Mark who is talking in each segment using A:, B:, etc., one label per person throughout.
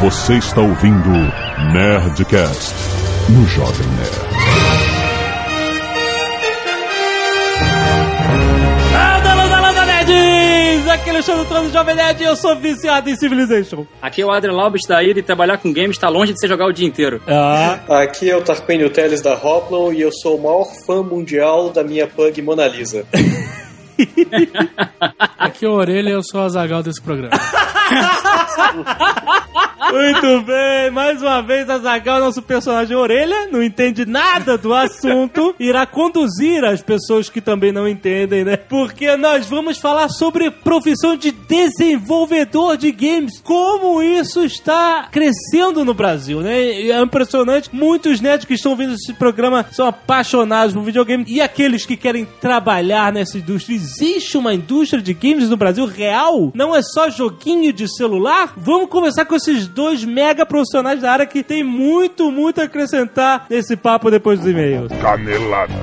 A: Você está ouvindo Nerdcast no Jovem Nerd.
B: Landa, landa, landa, nerds! Aqui é Alexandre Trono, Jovem Nerd e eu sou viciado em Civilization.
C: Aqui é o Adrian Laubes da ida e trabalhar com games está longe de você jogar o dia inteiro.
B: Ah,
D: Aqui é o Tarquínio Teles da Hoplon e eu sou o maior fã mundial da minha pug Mona Lisa.
E: Aqui é a orelha eu sou a Zagal desse programa.
B: muito bem, mais uma vez a Zagal, nosso personagem orelha, não entende nada do assunto, irá conduzir as pessoas que também não entendem, né? Porque nós vamos falar sobre profissão de desenvolvedor de games, como isso está crescendo no Brasil, né? É impressionante, muitos nerds que estão vendo esse programa são apaixonados por videogame e aqueles que querem trabalhar nessa indústria. Existe uma indústria de games no Brasil real? Não é só joguinho de celular? Vamos conversar com esses dois mega profissionais da área que tem muito, muito a acrescentar nesse papo depois dos e-mails.
A: Canelada.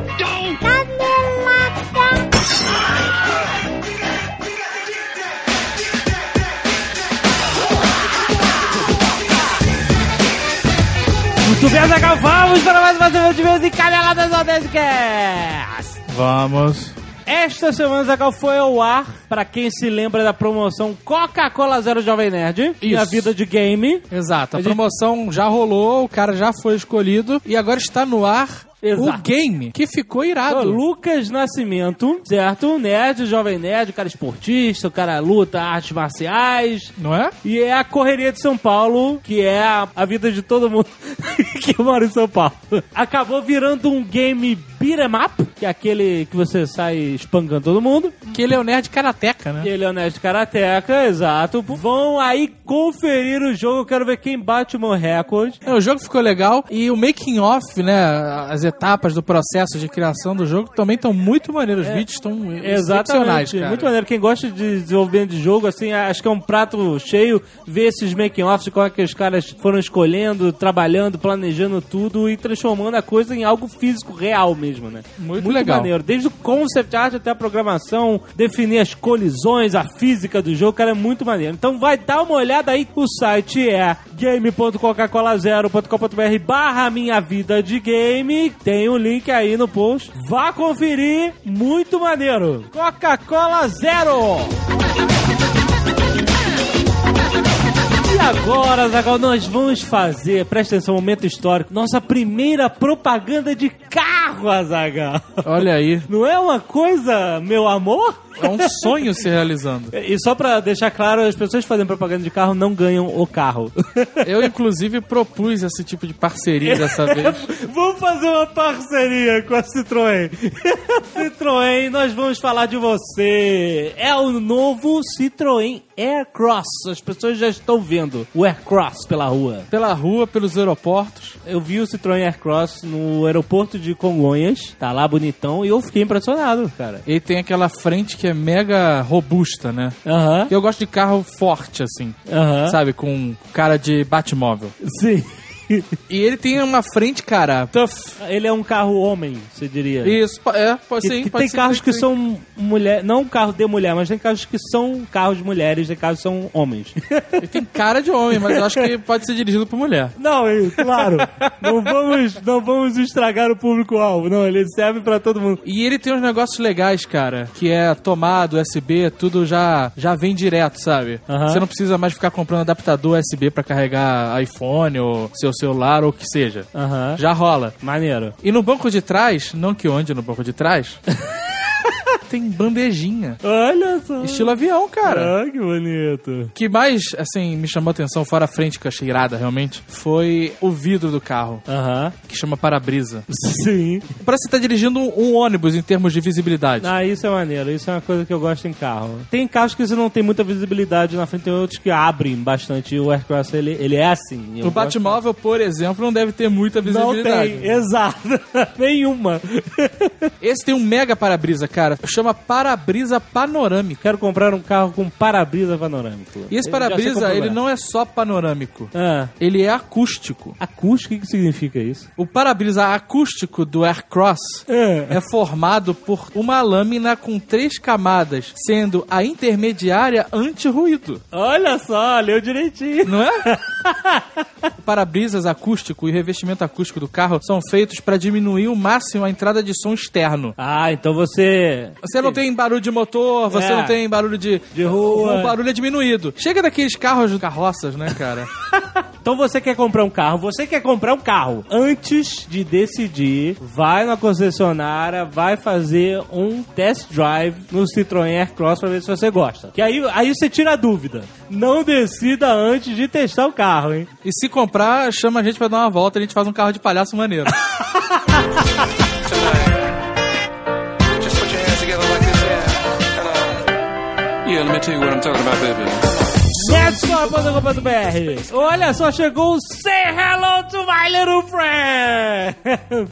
B: Muito bem, Zagal, vamos para mais uma semana de vez e caneladas ao Nerdcast!
E: Vamos.
B: Esta semana, Zagal, foi ao ar, para quem se lembra da promoção Coca-Cola Zero Jovem Nerd, e a
E: Isso.
B: vida de game.
E: Exato. A
B: A gente-
E: promoção já rolou, o cara já foi escolhido e agora está no ar
B: Exato.
E: o game que ficou irado.
B: Lucas Nascimento, certo? Nerd, jovem nerd, o cara esportista, o cara luta artes marciais.
E: Não é?
B: E é a correria de São Paulo, que é a, a vida de todo mundo que mora em São Paulo. Acabou virando um game beat'em up, que é aquele que você sai espancando todo mundo.
E: Que ele é o nerd karateca, né?
B: Ele é o Nerd Karateka, exato. Vão aí conferir o jogo, eu quero ver quem bate o meu recorde.
E: É, O jogo ficou legal e o making off, né, as etapas do processo de criação do jogo também estão muito maneiros. Os vídeos estão excepcionais,
B: Exatamente,
E: cara.
B: muito maneiro. Quem gosta de desenvolvimento de jogo, assim, acho que é um prato cheio ver esses making-offs, como é que os caras foram escolhendo, trabalhando, planejando tudo e transformando a coisa em algo físico real mesmo, né?
E: Muito legal.
B: maneiro. Desde o concept art até a programação, definir as colisões, a física do jogo, cara, é muito maneiro. Então vai dar uma olhada aí. O site é game.coca-cola0.com.br barra minha vida de game. Tem um link aí no post. Vá conferir. Muito maneiro. Coca-Cola Zero. E agora, Zagal, nós vamos fazer, presta atenção, momento histórico, nossa primeira propaganda de carro,
E: Olha aí,
B: Não é uma coisa, meu amor?
E: é um sonho se realizando.
B: E só pra deixar claro, as pessoas que fazem propaganda de carro não ganham o carro.
E: Eu, inclusive, propus esse tipo de parceria dessa vez.
B: Vamos fazer uma parceria com a Citroën. Citroën, nós vamos falar de você. É o novo Citroën Aircross. As pessoas já estão vendo o Aircross pela rua.
E: Pela rua, pelos aeroportos.
B: Eu vi o Citroën Aircross no aeroporto de Congonhas. Tá lá bonitão e eu fiquei impressionado, cara.
E: Ele tem aquela frente que é mega robusta, né?
B: Aham.
E: Eu gosto de carro forte, assim.
B: Aham.
E: Sabe? Com cara de Batmóvel.
B: Sim.
E: E ele tem uma frente, cara, tough.
B: Ele é um carro homem, você diria.
E: Isso, é, pode
B: que
E: pode
B: tem
E: ser
B: carros que são mulher, não carro de mulher, mas tem carros que são carros de mulheres, tem carros que são homens.
E: Ele tem cara de homem, mas eu acho que pode ser dirigido por mulher.
B: não, claro. não vamos, não vamos estragar o público alvo. Não, ele serve pra todo mundo.
E: E ele tem uns negócios legais, cara, que é tomado, USB, tudo já, já vem direto, sabe? Você não precisa mais ficar comprando adaptador USB pra carregar iPhone ou seu celular ou o que seja.
B: Aham.
E: Já rola.
B: Maneiro.
E: E no banco de trás, não que eu ande no banco de trás, tem bandejinha.
B: Olha só.
E: Estilo avião, cara.
B: Ah, que bonito.
E: O que mais, assim, me chamou a atenção, fora a frente que eu achei irada, realmente, foi o vidro do carro,
B: Aham.
E: que chama para-brisa.
B: Sim.
E: Parece que você tá dirigindo um, um ônibus em termos de visibilidade.
B: Ah, isso é maneiro. Isso é uma coisa que eu gosto em carro. Tem carros que você não tem muita visibilidade na frente, tem outros que abrem bastante. O Aircross, ele, ele é assim. Eu
E: O
B: gosto-
E: Batmóvel, por exemplo, não deve ter muita
B: Não
E: visibilidade.
B: tem, exato. Nenhuma.
E: Esse tem um mega para-brisa, cara. Chama para-brisa panorâmico.
B: Quero comprar um carro com para-brisa panorâmico.
E: E esse para-brisa, ele não é só panorâmico.
B: Ah,
E: Ele é acústico.
B: acústico, o que, significa isso?
E: O para-brisa acústico do Aircross
B: É.
E: é formado por uma lâmina com três camadas, sendo a intermediária anti-ruído.
B: Olha só, leu direitinho.
E: Não é? O para-brisas acústico e revestimento acústico do carro são feitos para diminuir o máximo a entrada de som externo.
B: Ah, então você.
E: Você não tem barulho de motor, você
B: É.
E: não tem barulho de,
B: De rua.
E: O barulho é diminuído. Chega daqueles carros, carroças, né, cara?
B: Então você quer comprar um carro, você quer comprar um carro. Antes de decidir, vai na concessionária, vai fazer um test drive no Citroën Aircross pra ver se você gosta. Que aí, aí você tira a dúvida. Não decida antes de testar o carro, hein?
E: E se comprar, chama a gente pra dar uma volta, a gente faz um carro de palhaço maneiro.
F: let me tell you what I'm talking about, baby.
B: Netscore.com.br Olha só, chegou o Say Hello to My Little Friend!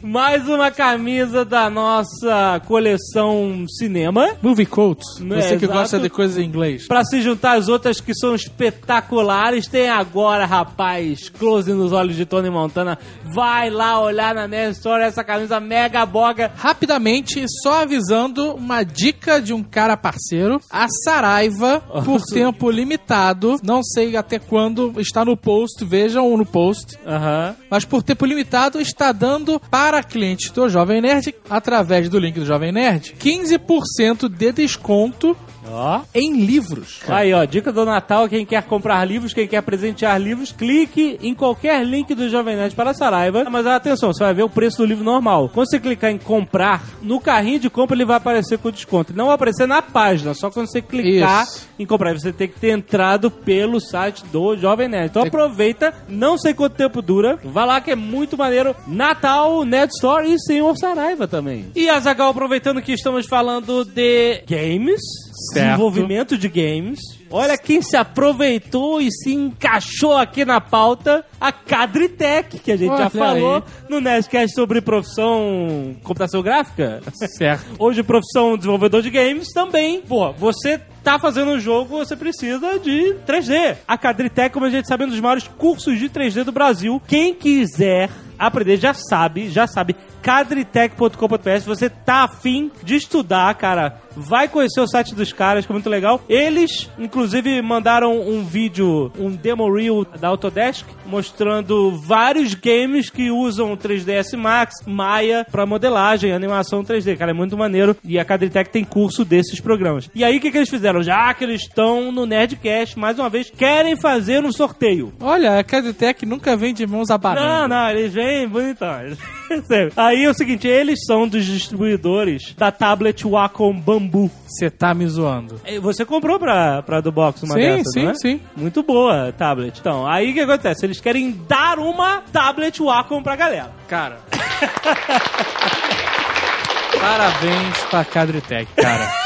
B: Mais uma camisa da nossa coleção cinema.
E: Movie Coats.
B: Não
E: Você
B: é,
E: que
B: exato.
E: gosta de coisas em inglês.
B: Pra se juntar às outras que são espetaculares, tem agora, rapaz, close nos olhos de Tony Montana. Vai lá olhar na Nerd Store essa camisa mega boga.
E: Rapidamente, só avisando uma dica de um cara parceiro. A Saraiva, por tempo limitado, não sei até quando, está no post, vejam no post.
B: Aham.
E: Mas por tempo limitado está dando para clientes do Jovem Nerd, através do link do Jovem Nerd, 15% de desconto
B: Ó.
E: em livros.
B: Aí, ó, dica do Natal, quem quer comprar livros, quem quer presentear livros, clique em qualquer link do Jovem Nerd para a Saraiva. Mas atenção, você vai ver o preço do livro normal. Quando você clicar em comprar, no carrinho de compra ele vai aparecer com desconto. Ele Não vai aparecer na página, só quando você clicar
E: Isso.
B: em comprar. Você tem que ter entrado pelo site do Jovem Nerd. Então aproveita, não sei quanto tempo dura, vai lá que é muito maneiro. Natal, Nerd Store e Senhor Saraiva também. E Azagal, aproveitando que estamos falando de games. Desenvolvimento de games. Olha quem se aproveitou e se encaixou aqui na pauta, a Cadritec, que a gente já
E: Olha
B: falou
E: aí.
B: no Nerdcast sobre profissão computação gráfica.
E: Certo.
B: Hoje, profissão desenvolvedor de games também. Pô, você tá fazendo um jogo, você precisa de 3D. A Cadritec, como a gente sabe, é um dos maiores cursos de 3D do Brasil. Quem quiser aprender já sabe, já sabe. Cadritec.com.br, se você tá afim de estudar, cara, vai conhecer o site dos caras, que é muito legal. Eles, inclusive, mandaram um vídeo, um demo reel da Autodesk, mostrando vários games que usam 3ds Max, Maya, pra modelagem, animação 3D. Cara, é muito maneiro. E a Cadritec tem curso desses programas. E aí, o que, que eles fizeram? Já que eles estão no Nerdcast, mais uma vez, querem fazer um sorteio.
E: Olha, a Cadetec nunca vem de mãos
B: Não,
E: abanando.
B: não, eles vêm bonitões. Aí é o seguinte, eles são dos distribuidores da tablet Wacom Bambu.
E: Você tá me zoando.
B: E Você comprou pra, pra do box uma
E: Sim,
B: dessas,
E: sim,
B: é?
E: sim.
B: Muito boa tablet. Então, aí o que acontece? Eles querem dar uma tablet Wacom pra galera.
E: Cara. Parabéns pra Cadritec, cara.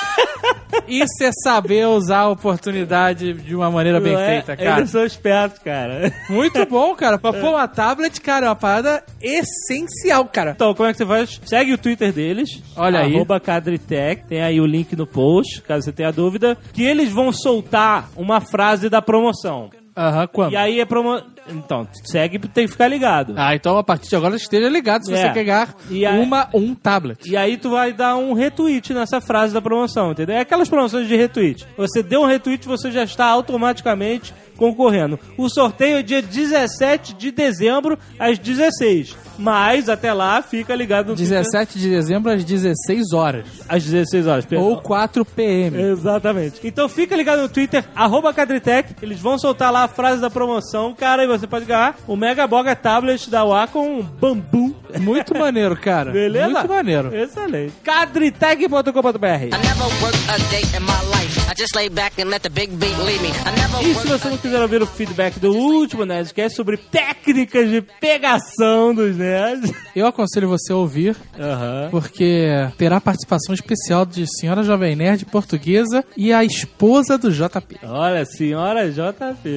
E: Isso é saber usar a oportunidade de uma maneira bem
B: é?
E: feita, cara.
B: Eles são espertos, cara.
E: Muito bom, cara. Pra pôr uma tablet, cara, é uma parada essencial, cara.
B: Então, como é que você faz? Segue o Twitter deles.
E: Olha aí.
B: Arroba Cadritec. Tem aí o link no post, caso você tenha dúvida. Que eles vão soltar uma frase da promoção.
E: Aham, quando?
B: E aí é promo... Então, segue, tem que ficar ligado.
E: Ah, então a partir de agora esteja ligado se
B: É.
E: você ganhar
B: E aí-
E: uma, um tablet.
B: E aí tu vai dar um retweet nessa frase da promoção, entendeu? É aquelas promoções de retweet. Você deu um retweet, você já está automaticamente concorrendo. O sorteio é dia 17 de dezembro, às 16. Mas até lá, fica ligado no Twitter
E: 17 de dezembro às 16 horas.
B: às 16 horas. perdão.
E: Ou 4 PM.
B: Exatamente. Então fica ligado no Twitter, arroba Cadritec. Eles vão soltar lá a frase da promoção, cara, e você pode ganhar o Mega Boga Tablet da Wacom Bambu.
E: Muito maneiro, cara.
B: Beleza?
E: Muito maneiro.
B: Excelente. Cadritec.com.br
G: I never worked a day in my life. I just lay back and let the big beat lead me. I never
B: E se você não quiser ouvir o feedback do último Nerdcast sobre técnicas de pegação dos nerds.
E: Eu aconselho você a ouvir, porque terá participação especial de senhora Jovem Nerd portuguesa e a esposa do JP.
B: Olha, senhora JP.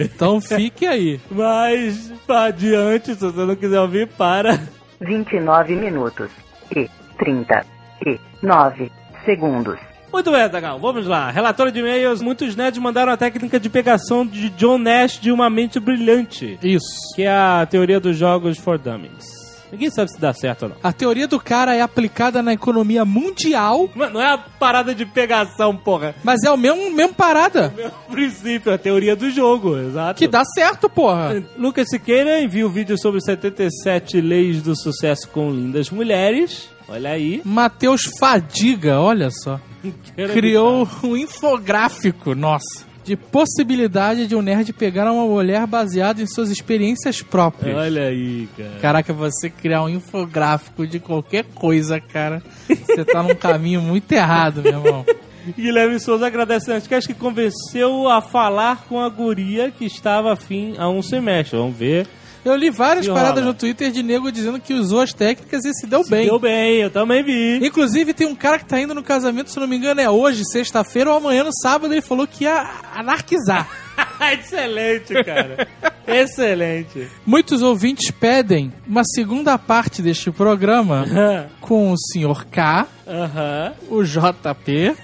E: Então fique aí.
B: Mas, adiante, se você não quiser ouvir, para.
H: 29 minutos e 39 segundos.
B: Muito bem, Zagal, vamos lá. Relatório de e-mails. Muitos nerds mandaram a técnica de pegação de John Nash de Uma Mente Brilhante,
E: Isso.
B: que é a teoria dos jogos for dummies. Ninguém sabe se dá certo ou não.
E: A teoria do cara é aplicada na economia mundial,
B: Não não é a parada de pegação, porra.
E: mas é o mesmo, mesmo parada.
B: É o princípio, a teoria do jogo, exato.
E: Que dá certo, porra.
B: Lucas Siqueira envia o vídeo sobre 77 leis do sucesso com lindas mulheres. Olha aí.
E: Matheus Fadiga, olha só. Criou um infográfico, nossa, de possibilidade de um nerd pegar uma mulher baseado em suas experiências próprias.
B: Olha aí, cara.
E: Caraca, você criar um infográfico de qualquer coisa, cara, você tá num caminho muito errado, meu irmão.
B: Guilherme Souza agradece antes que acho que convenceu a falar com a guria que estava afim a um semestre. Vamos ver.
E: Eu li várias paradas no Twitter de nego dizendo que usou as técnicas e se deu bem.
B: Deu bem, eu também vi.
E: Inclusive, tem um cara que tá indo no casamento, se não me engano, é hoje, sexta-feira ou amanhã, no sábado, ele falou que ia anarquizar.
B: Excelente, cara. Excelente.
E: Muitos ouvintes pedem uma segunda parte deste programa com o Sr. K, o JP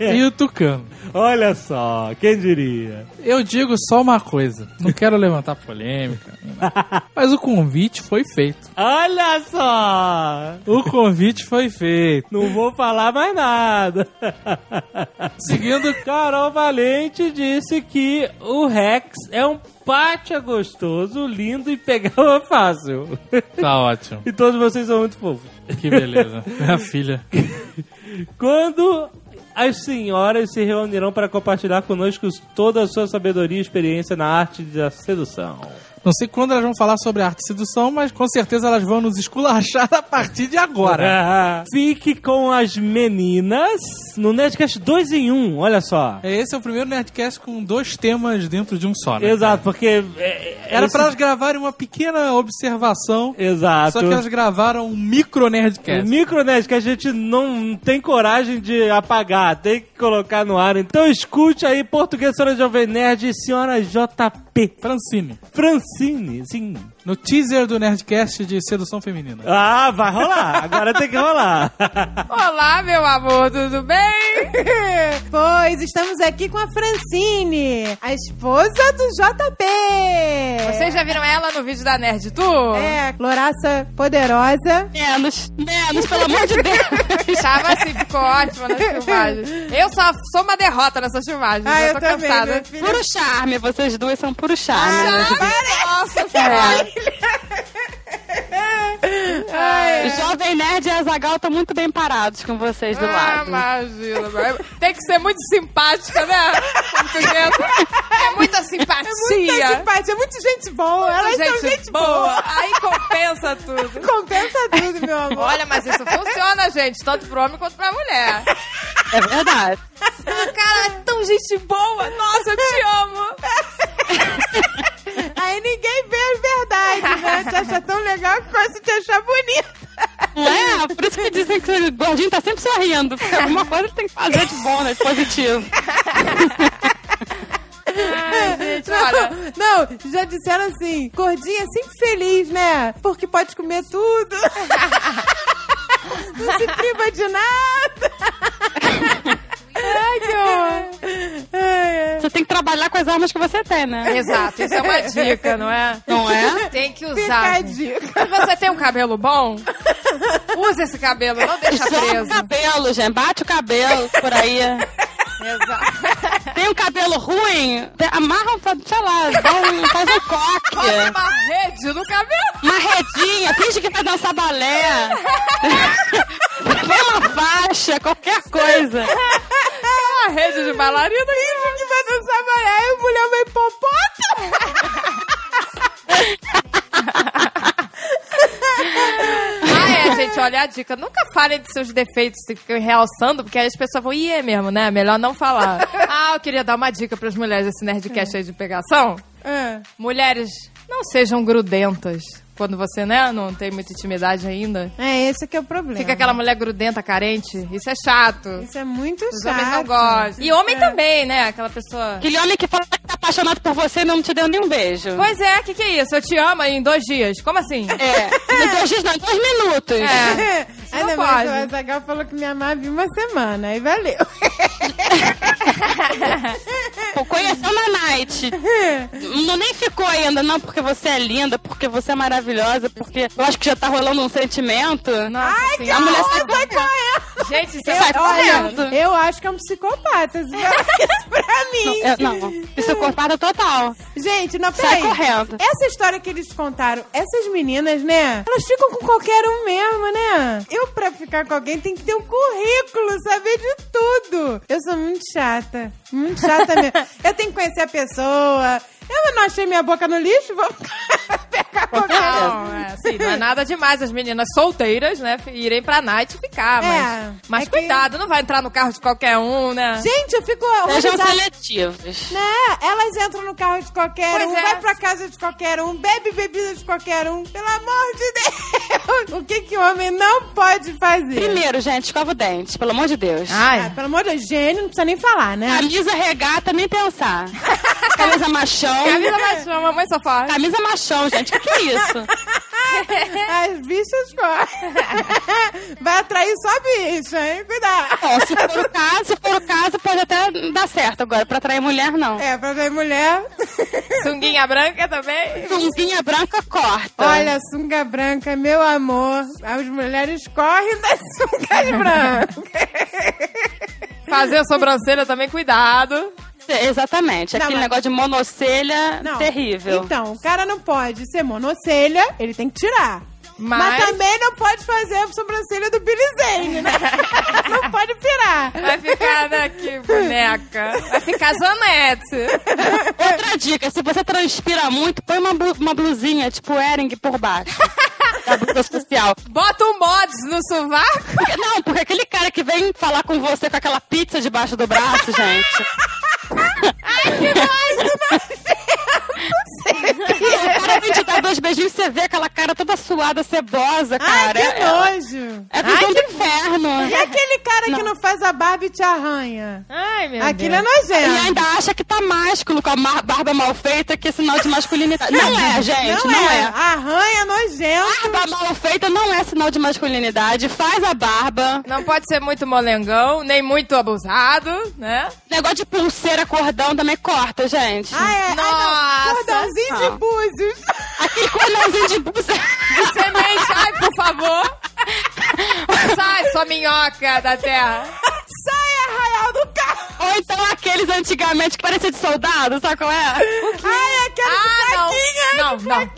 E: e o Tucano.
B: Olha só, quem diria?
E: Eu digo só uma coisa, não quero levantar polêmica, mas o convite foi feito.
B: Olha só!
E: O convite foi feito.
B: Não vou falar mais nada.
E: Seguindo,
B: Carol Valente disse que o Rex é um pátia gostoso, lindo e pegava fácil.
E: tá ótimo.
B: E todos vocês são muito fofos.
E: Que beleza. Minha filha.
B: Quando as senhoras se reunirão para compartilhar conosco toda a sua sabedoria e experiência na arte da sedução.
E: Não sei quando elas vão falar sobre arte e sedução, mas com certeza elas vão nos esculachar a partir de agora.
B: Fique com as meninas no Nerdcast 2 em 1, olha só.
E: Esse é o primeiro Nerdcast com dois temas dentro de um só, né?
B: Exato, porque... é,
E: Era
B: esse-
E: pra elas gravarem uma pequena observação,
B: Exato.
E: só que elas gravaram um micro Nerdcast.
B: micronet que a gente não tem coragem de apagar, tem que colocar no ar. Então escute aí, português, senhora Jovem Nerd e senhora JP.
E: Francine,
B: Francine, sim.
E: No teaser do Nerdcast de sedução feminina.
B: Ah, vai rolar. Agora tem que rolar.
I: Olá, meu amor, tudo bem?
J: Pois, estamos aqui com a Francine, a esposa do JP.
I: Vocês já viram ela no vídeo da Nerd Tour?
J: É, Loraça poderosa.
K: Menos, menos, pelo amor de Deus.
I: Tava assim, ficou ótima nas filmagens. Eu só sou uma derrota nessas filmagens,
J: Ah,
I: eu tô
J: também,
I: cansada.
K: Puro charme, vocês duas são puro charme. né?
I: Nossa senhora.
K: O Jovem Nerd e a Zagal estão muito bem parados com vocês do
I: Ah,
K: lado.
I: imagina. Tem que ser muito simpática, né? É muita simpatia.
J: Muita simpatia, é muito gente boa. Elas
I: gente,
J: são gente
I: boa.
J: boa.
I: Aí compensa tudo.
J: Compensa tudo, meu amor.
I: Olha, mas isso funciona, gente, tanto pro homem quanto pra mulher.
K: É verdade.
I: Cara, é tão gente boa. Nossa, eu te amo.
J: Aí ninguém vê as verdades, né? Te acha tão legal que começa a te achar bonita.
K: Não é? Por isso que dizem que o gordinho tá sempre sorrindo. Porque alguma coisa tem que fazer de bom, né? De positivo.
I: Gente, olha.
J: Não, já disseram assim, gordinha é sempre feliz, né? Porque pode comer tudo. Não se priva de nada. Ai, que horror. Ai, ai.
K: Você tem que trabalhar com as armas que você tem, né?
I: Exato, isso é uma dica, não é?
K: Não é?
I: Tem que
J: Fica
I: usar.
J: a
I: gente.
J: dica.
I: Se você tem um cabelo bom, use esse cabelo, não deixa
K: Joga o
I: preso.
K: cabelo, gente. Bate o cabelo por aí.
I: Exato.
K: Tem um cabelo ruim, amarra, sei lá, dá um- faz um coque.
I: uma rede no cabelo.
K: Uma redinha, finge que vai dançar balé. Põe uma faixa, qualquer coisa.
I: Uma rede de bailarina.
J: Finge que vai dançar balé e mulher vai hipopótamo.
I: Ah, é, gente, olha a dica. Nunca falem de seus defeitos, realçando, porque aí as pessoas vão, ih, é mesmo, né? Melhor não falar. Ah, eu queria dar uma dica pras mulheres desse Nerdcast aí de pegação.
J: É.
I: Mulheres, não sejam grudentas. Quando você, né, não tem muita intimidade ainda.
J: É, esse que é o problema.
I: Fica aquela mulher grudenta, carente. Isso é chato.
J: Isso é muito
I: Os
J: chato.
I: homens não gostam. E homem também, né? Aquela pessoa...
K: Aquele homem que fala que tá apaixonado por você e não te deu nenhum beijo.
I: Pois é, o que, que é isso? Eu te amo em dois dias. Como assim?
K: É, em dois dias não, em dois minutos.
I: É.
J: Ainda
I: não
J: mais
I: pode.
J: o Azagal falou que me amava em uma semana, aí valeu.
K: Tipo, conheceu na night. Não nem ficou ainda, não, porque você é linda, porque você é maravilhosa, porque eu acho que já tá rolando um sentimento.
J: Ai, que
K: a mulher
J: horror,
K: sai
J: sai
K: correndo.
J: correndo.
I: Gente, você
K: Sai
I: vai
K: correndo.
I: correndo.
J: Eu acho que é um psicopata. Isso isso pra mim.
K: É, não, psicopata total.
J: Gente, não,
K: Sai
J: peraí.
K: correndo.
J: Essa história que eles contaram, essas meninas, né? Elas ficam com qualquer um mesmo, né? Eu, pra ficar com alguém, tem que ter um currículo, saber de tudo. Eu sou muito chata. Muito chata mesmo. Eu tenho que conhecer a pessoa. Eu não achei minha boca no lixo, vou pegar qualquer um.
I: Não, é, assim, não é nada demais as meninas solteiras, né? Irem pra night e ficar, mas,
J: É,
I: mas
J: é que-
I: cuidado, não vai entrar no carro de qualquer um, né?
J: Gente, eu fico
K: Sejam seletivos.
J: Né? Elas entram no carro de qualquer
I: Pois
J: um,
I: é.
J: vai pra casa de qualquer um, bebe bebida de qualquer um. Pelo amor de Deus! O que que o homem não pode fazer?
K: Primeiro, gente, escova o dente, pelo amor de Deus.
I: Ai,
J: Ah, pelo amor de Deus, gênio, não precisa nem falar, né?
K: Camisa regata, nem pensar. Camisa machão.
I: camisa machão, mamãe só faz.
K: Camisa machão, gente. O que, que é isso?
J: As bichas correm. Vai atrair só bicha, hein? Cuidado.
K: Bom, se for o caso, se for o caso, pode até dar certo. Agora, pra atrair mulher, não.
J: É, pra ver mulher.
I: Sunguinha branca também.
K: Sunguinha branca corta.
J: Olha, sunga branca, meu amor. As mulheres correm das sungas brancas.
I: Fazer a sobrancelha também, cuidado.
K: Exatamente.
J: Não,
K: Aquele
J: mas-
K: negócio de monocelha
J: Não.
K: terrível.
J: Então, o cara não pode ser monocelha, ele tem que tirar. Mas,
I: Mas,
J: também não pode fazer a sobrancelha do Billy Zane, né? não pode pirar.
I: vai ficar, né, que boneca. Vai ficar Janete.
K: Outra dica, se você transpira muito, põe uma, blu- uma blusinha, tipo Ering, por baixo. da blusa social.
I: Bota um mods no sovaco.
K: Porque- Não, porque aquele cara que vem falar com você com aquela pizza debaixo do braço, gente. Ai, que mais do tempo! O cara vem te dar dois beijinhos e você vê aquela cara toda suada, cebosa,
J: Ai,
K: cara.
J: que
K: é,
J: nojo.
K: é visão do inferno.
J: E aquele cara que não faz a barba e te arranha?
I: Ai, meu
J: Aquilo é
I: Deus.
K: E
J: nojento.
K: ainda acha que tá másculo com a barba mal feita, que é sinal de masculinidade. Não é, gente, não, é.
J: Arranha nojento.
K: Barba mal feita não é sinal de masculinidade. Faz a barba.
I: Não pode ser muito molengão, nem muito abusado, né?
K: Negócio de pulseira, cordão também corta, gente.
J: Ai, ai, ai,
I: Nossa.
J: não. Cordãozinho de
K: Não.
J: búzios.
K: Aquele cordãozinho de blusa.
I: De semente, ai, por favor. Sai, sua minhoca da terra.
J: Sai, arraial do.
K: Ou então aqueles antigamente que parecia de soldado, sabe qual é?
J: Ai, aquela
I: Ah, não. Não, não.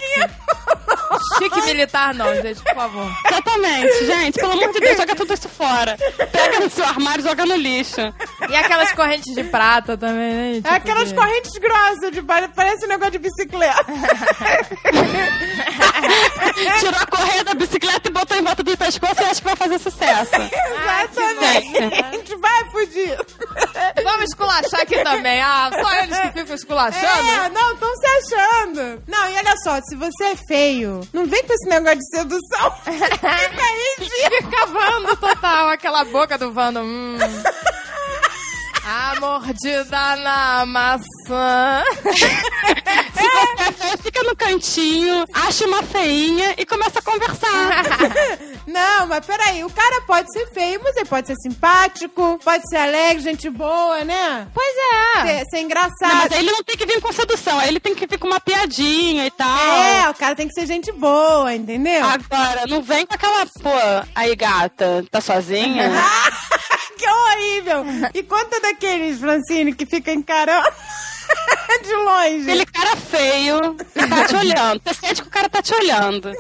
I: Chique militar não, gente, por favor.
K: Exatamente, gente. Pelo amor de Deus, joga tudo isso fora. Pega no seu armário e joga no lixo.
I: E aquelas correntes de prata também, né? Tipo
J: Aquelas correntes grossas, de, parece um negócio de bicicleta.
K: Tirou a correia da bicicleta e botou em volta do pescoço e acha que vai fazer sucesso.
J: Exatamente. Vai fugir.
I: Vamos esculachar aqui também. Ah, só eles que ficam esculachando.
J: É, não, estão se achando. Não, e olha só, se você é feio, não vem com esse negócio de sedução. Fica ridículo.
I: Fica Vando total, aquela boca do Vando. Hum. A mordida na maçã.
K: Se você é feio, fica no cantinho, acha uma feinha e começa a conversar.
J: Não, mas peraí, o cara pode ser feio, mas ele pode ser simpático, pode ser alegre, gente boa, né?
I: Pois é.
J: Ser, ser
K: Não,
J: engraçado.
K: mas aí ele não tem que vir com sedução, ele tem que vir com uma piadinha e tal.
J: É, o cara tem que ser gente boa, entendeu?
K: Agora, não vem com aquela, pô, aí gata, tá sozinha?
J: que horrível! E conta daqueles, Francine, que fica encarando de longe.
K: Aquele cara feio tá te olhando. Você sente que o cara tá te olhando.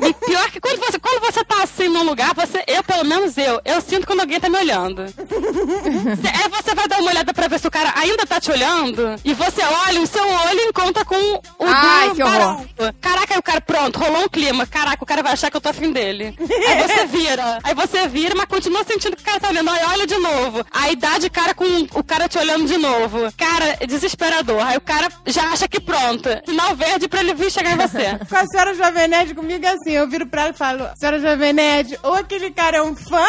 K: E pior que quando você, quando você tá assim num lugar, você, eu, pelo menos eu, eu sinto quando alguém tá me olhando. Cê- Aí você vai dar uma olhada pra ver se o cara ainda tá te olhando. E você olha, o seu olho encontra com o
I: Ai,
K: do
I: que horror.
K: barato. Caraca, aí o cara, pronto, rolou um clima. Caraca, o cara vai achar que eu tô afim dele. Aí você vira. Aí você vira, mas continua sentindo que o cara tá olhando. Aí olha de novo. Aí dá de cara com o cara te olhando de novo. Cara, é desesperador. Aí o cara já acha que pronto. Sinal verde pra ele vir chegar em você.
J: Com a senhora Jovem Nerd comigo é assim, eu viro pra ela e falo, senhora Jovem Nerd, ou aquele cara é um fã, ou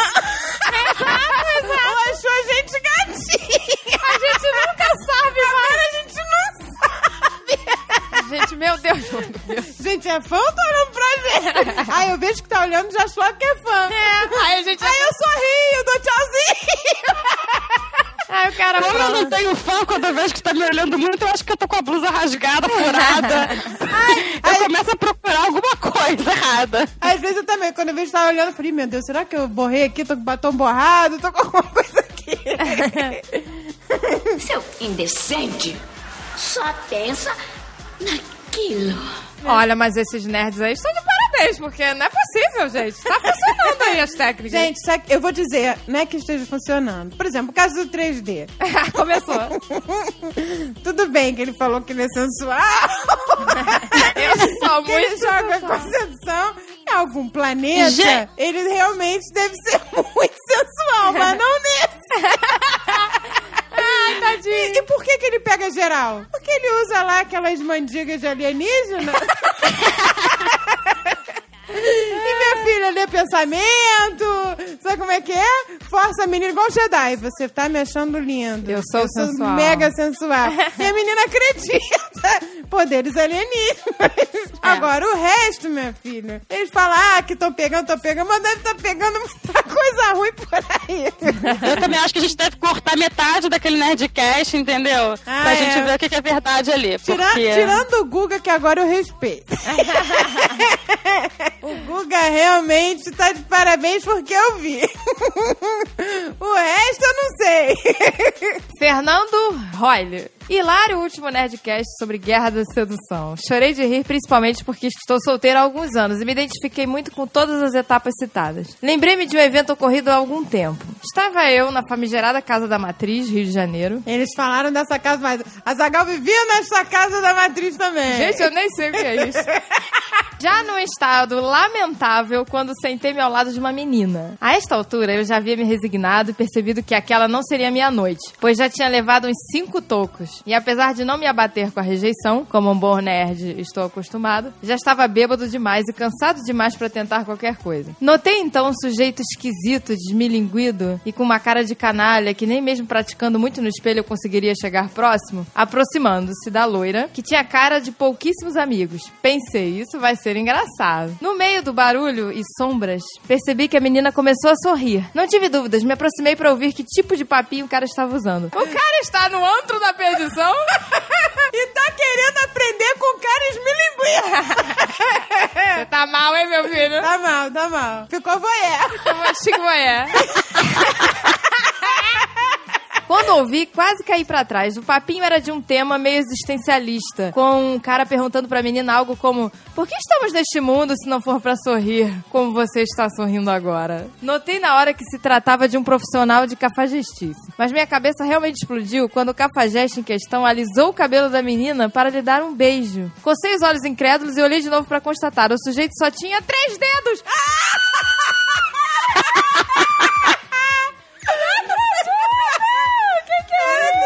J: achou a gente gatinha. A gente nunca sabe, Agora a gente não sabe.
I: Gente, meu Deus. meu Deus.
J: Gente, é fã ou tá olhando pra gente? Aí eu vejo que tá olhando já achou que é fã.
I: É, aí a gente...
J: Aí eu sorrio, dou tchauzinho.
I: Aí o cara
K: Como eu não tenho fã, quando eu vejo que tá me olhando muito, eu acho que eu tô com a blusa rasgada, furada. eu começo a procurar alguma coisa errada.
J: Às vezes eu também, quando eu vejo que tava olhando, eu falei, meu Deus, será que eu borrei aqui? Tô com batom borrado? Tô com alguma coisa aqui.
L: Seu indecente só pensa naquilo.
I: Olha, mas esses nerds aí estão de parabéns, porque não é possível, gente. Tá funcionando aí as técnicas.
J: Gente, eu vou dizer, não é que esteja funcionando. Por exemplo, o caso do 3D.
I: Começou.
J: Tudo bem que ele falou que ele é sensual.
I: Eu sou
J: que ele
I: muito
J: joga
I: sensual.
J: concepção em algum planeta.
K: Gente.
J: Ele realmente deve ser muito sensual, mas não nesse.
I: Ai, tadinho.
J: E, e por que, que ele pega geral? Porque ele usa lá aquelas mandigas de alienígena. E minha filha lê pensamento, sabe como é que é? Força a menina igual Jedi. Você tá me achando lindo.
I: Eu sou sensual.
J: mega sensual. E a menina acredita. Poderes alienígenas. Agora, o resto, minha filha, eles falam, ah, que tô pegando, tô pegando, mas deve tá pegando muita coisa ruim por aí.
K: Eu também acho que a gente deve cortar metade daquele Nerdcast, entendeu?
J: Ah,
K: pra
J: é.
K: gente ver o que que é verdade ali.
J: Tira-
K: porque...
J: Tirando o Guga, que agora eu respeito. o Guga realmente tá de parabéns porque eu vi. o resto eu não sei.
I: Fernando Royle. Hilário último Nerdcast sobre guerra da sedução. Chorei de rir principalmente porque estou solteira há alguns anos e me identifiquei muito com todas as etapas citadas. Lembrei-me de um evento ocorrido há algum tempo. Estava eu na famigerada Casa da Matriz, Rio de Janeiro.
J: Eles falaram dessa casa, mas a Zagal vivia nessa casa da matriz também.
I: Gente, eu nem sei o que é isso. Já num estado lamentável quando sentei-me ao lado de uma menina. A esta altura, eu já havia me resignado e percebido que aquela não seria minha noite, pois já tinha levado uns cinco tocos. E apesar de não me abater com a rejeição, como um bom nerd estou acostumado, já estava bêbado demais e cansado demais para tentar qualquer coisa. Notei então um sujeito esquisito, desmilinguido e com uma cara de canalha que nem mesmo praticando muito no espelho eu conseguiria chegar próximo, aproximando-se da loira, que tinha cara de pouquíssimos amigos. Pensei, isso vai ser engraçado. No meio do barulho e sombras, percebi que a menina começou a sorrir. Não tive dúvidas, me aproximei para ouvir que tipo de papinho o cara estava usando. O cara está no antro da perdição?
J: e tá querendo aprender com cara esmilinguinha.
I: Você tá mal, hein, meu filho?
J: Tá mal, tá mal. Ficou voyeur.
I: Ficou voyeur. Quando ouvi, quase caí pra trás. O papinho era de um tema meio existencialista, com um cara perguntando pra menina algo como: Por que estamos neste mundo se não for pra sorrir, como você está sorrindo agora? Notei na hora que se tratava de um profissional de cafajestice, mas minha cabeça realmente explodiu quando o cafajeste em questão alisou o cabelo da menina para lhe dar um beijo. Cocei os olhos incrédulos e olhei de novo pra constatar: o sujeito só tinha três dedos! O que, que é?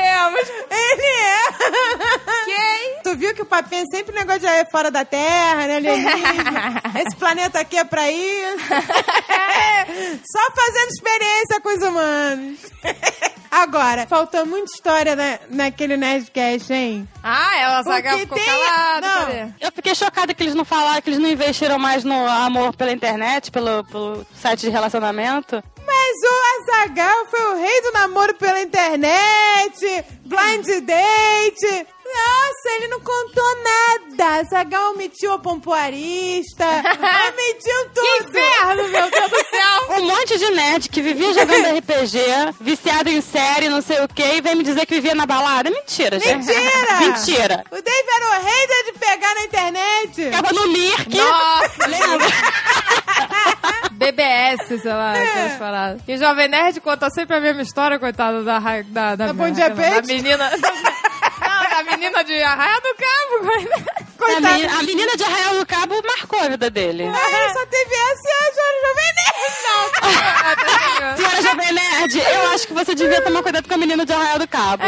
I: Mesmo!
J: Ele é.
I: Quem?
J: Tu viu que o papinho é sempre negócio de é fora da Terra, né? Esse planeta aqui é pra isso. Só fazendo experiência com os humanos. Agora, faltou muita história na, naquele Nerdcast, hein?
I: Ah, ela
J: Porque
I: Zagal ficou
J: tem-
I: calada.
J: não.
I: cadê?
K: Eu fiquei chocada que eles não falaram, que eles não investiram mais no amor pela internet, pelo, pelo site de relacionamento.
J: Mas o Azagal foi o rei do namoro pela internet, blind date. Nossa, ele não contou nada. Azagal omitiu a pompoarista, omitiu tudo.
I: Que inferno, meu Deus do céu!
K: Um monte de nerd que vivia jogando RPG, viciado em série, não sei o que, e vem me dizer que vivia na balada. Mentira, gente.
J: Mentira!
K: Mentira.
J: O Dave era o rei de pegar na internet.
K: Ficava no Mirk.
I: Nossa, lembra? BBS, sei lá, aquelas paradas. E o Jovem Nerd conta sempre a mesma história, coitada da... Da, da,
J: Da Bom Dia
I: da
J: Peixe?
I: menina... Da menina de Arraia do Cabo.
K: A menina, a menina de Arraial do Cabo marcou a vida dele.
J: Ah, só teve essa e a Jovem Nerd.
K: Senhora Jovem Nerd, eu acho que você devia tomar cuidado com a menina de Arraial do Cabo.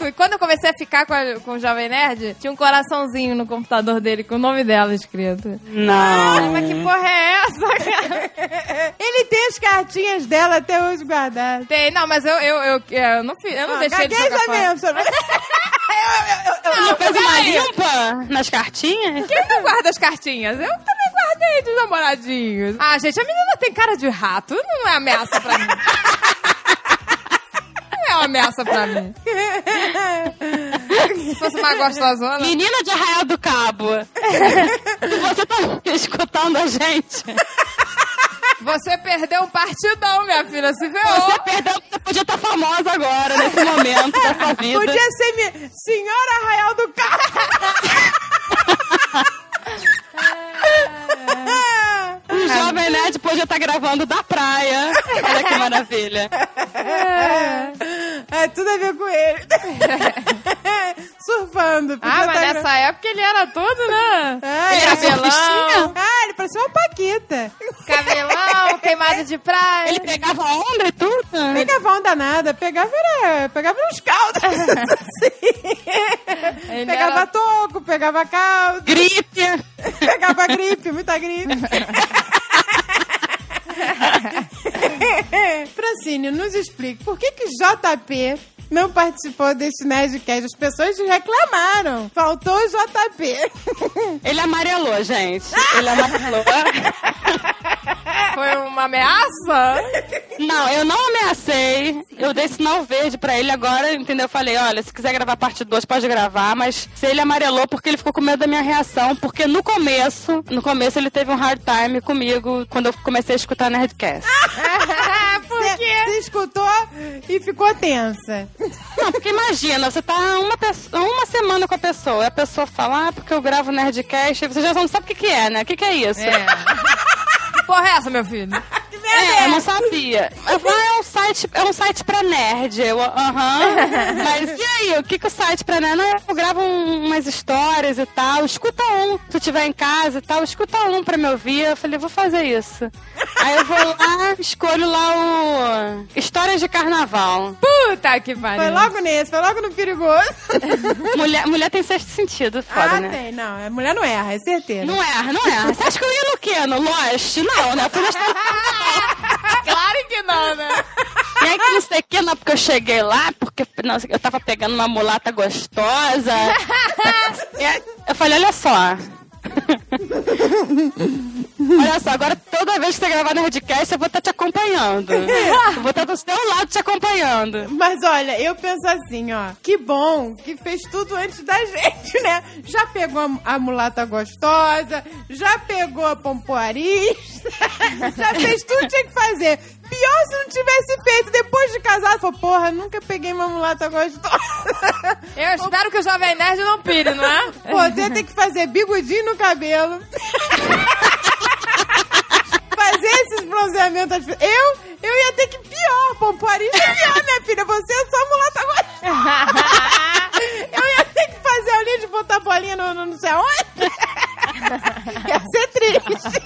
I: E quando eu comecei a ficar com, a- com o Jovem Nerd, tinha um coraçãozinho no computador dele com o nome dela escrito.
K: Não.
I: Mas que porra é essa, cara?
J: Ele tem as cartinhas dela até hoje guardadas.
I: Tem, não, mas eu, eu, eu, eu não, fiz, eu não
J: Ah,
I: deixei de jogar fora.
J: gaguejamento.
K: Não fez uma
I: peraí.
K: limpa nas cartinhas?
I: Quem não guarda as cartinhas? Eu também guardei. dos namoradinhos. Ah, gente, a menina tem cara de rato. Não é ameaça pra mim. Não é uma ameaça pra mim. Se fosse uma gostosona.
K: Menina de Arraial do Cabo. Você tá escutando a gente?
I: Você perdeu um partidão, minha filha. Se ferrou.
K: Você perdeu, você podia estar famosa agora, nesse momento da sua vida.
J: Podia ser mi- Senhora Arraial do Carro.
K: O Jovem Nerd podia estar gravando da praia. Olha que maravilha.
J: É, tudo a ver com ele. Surfando.
I: Ah, mas
J: tá gra-
I: nessa época ele era todo, né?
J: Ah,
K: Ele era
I: Cabelão.
J: Ah, ele parecia uma Paquita.
I: Cabelão, queimado de praia.
K: Ele pegava onda e tudo.
J: Pegava onda nada, pegava, era, pegava uns caldos. assim. Pegava
I: era-
J: toco, pegava caldo,
K: Gripe.
J: Pegava gripe, muita gripe. Francine, nos explique, por que que JP não participou desse Nerdcast? As pessoas reclamaram. Faltou o JP.
K: Ele amarelou, gente. Ele amarelou.
I: Foi uma ameaça?
K: Não, eu não ameacei. Eu dei sinal verde pra ele agora, entendeu? Eu falei, olha, se quiser gravar parte 2, pode gravar, mas se ele amarelou porque ele ficou com medo da minha reação, porque no começo, no começo ele teve um hard time comigo quando eu comecei a escutar Nerdcast.
J: Você
I: quê?
J: você escutou e ficou tensa.
K: Não, porque imagina, você tá uma, pessoa, uma semana com a pessoa, e a pessoa fala, ah, porque eu gravo Nerdcast, e você já não sabe o que, que é, né? O que, que é isso?
I: É. Que porra é essa, meu filho?
K: É, eu não sabia. Eu falei, ah, é um site, é um site pra nerd. Eu, aham. Mas e aí, o que, que o site pra nerd? Não, eu gravo um- umas histórias e tal. Escuta um. Se tu estiver em casa e tal, escuta um pra me ouvir. Eu falei, vou fazer isso. Aí eu vou lá, escolho lá o. Histórias de carnaval.
I: Puta que pariu.
J: Foi logo nesse, foi logo no perigoso.
K: Mulher, mulher tem sexto sentido, foda,
J: ah,
K: né?
J: tem, não. A mulher não erra, é certeza.
K: Não erra, não erra. Você acha que eu ia no quê? No Lost? Não, né? Eu fui carnaval.
I: Claro que não, né?
K: E aí que não sei o que, não, porque eu cheguei lá, porque nossa, eu tava pegando uma mulata gostosa. E eu falei, olha só. olha só, agora toda vez que você gravar Nerdcast, eu vou estar te acompanhando. Vou estar do seu lado te acompanhando.
J: Mas olha, eu penso assim, ó. Que bom que fez tudo antes da gente, né? Já pegou a, a mulata gostosa, já pegou a pompoarista, já fez tudo que tinha que fazer. Pior se não tivesse feito depois de casar. Falou, porra, nunca peguei uma mulata gostosa.
I: Eu espero que o Jovem Nerd não pire, não é?
J: Você tem que fazer bigodinho no cabelo. fazer esses bronzeamentos. Eu, eu ia ter que pior. Pompoarista é pior, minha filha. Você é só mulata gostosa. eu ia ter que fazer a linha de botar bolinha no, no sei aonde. ia ser triste.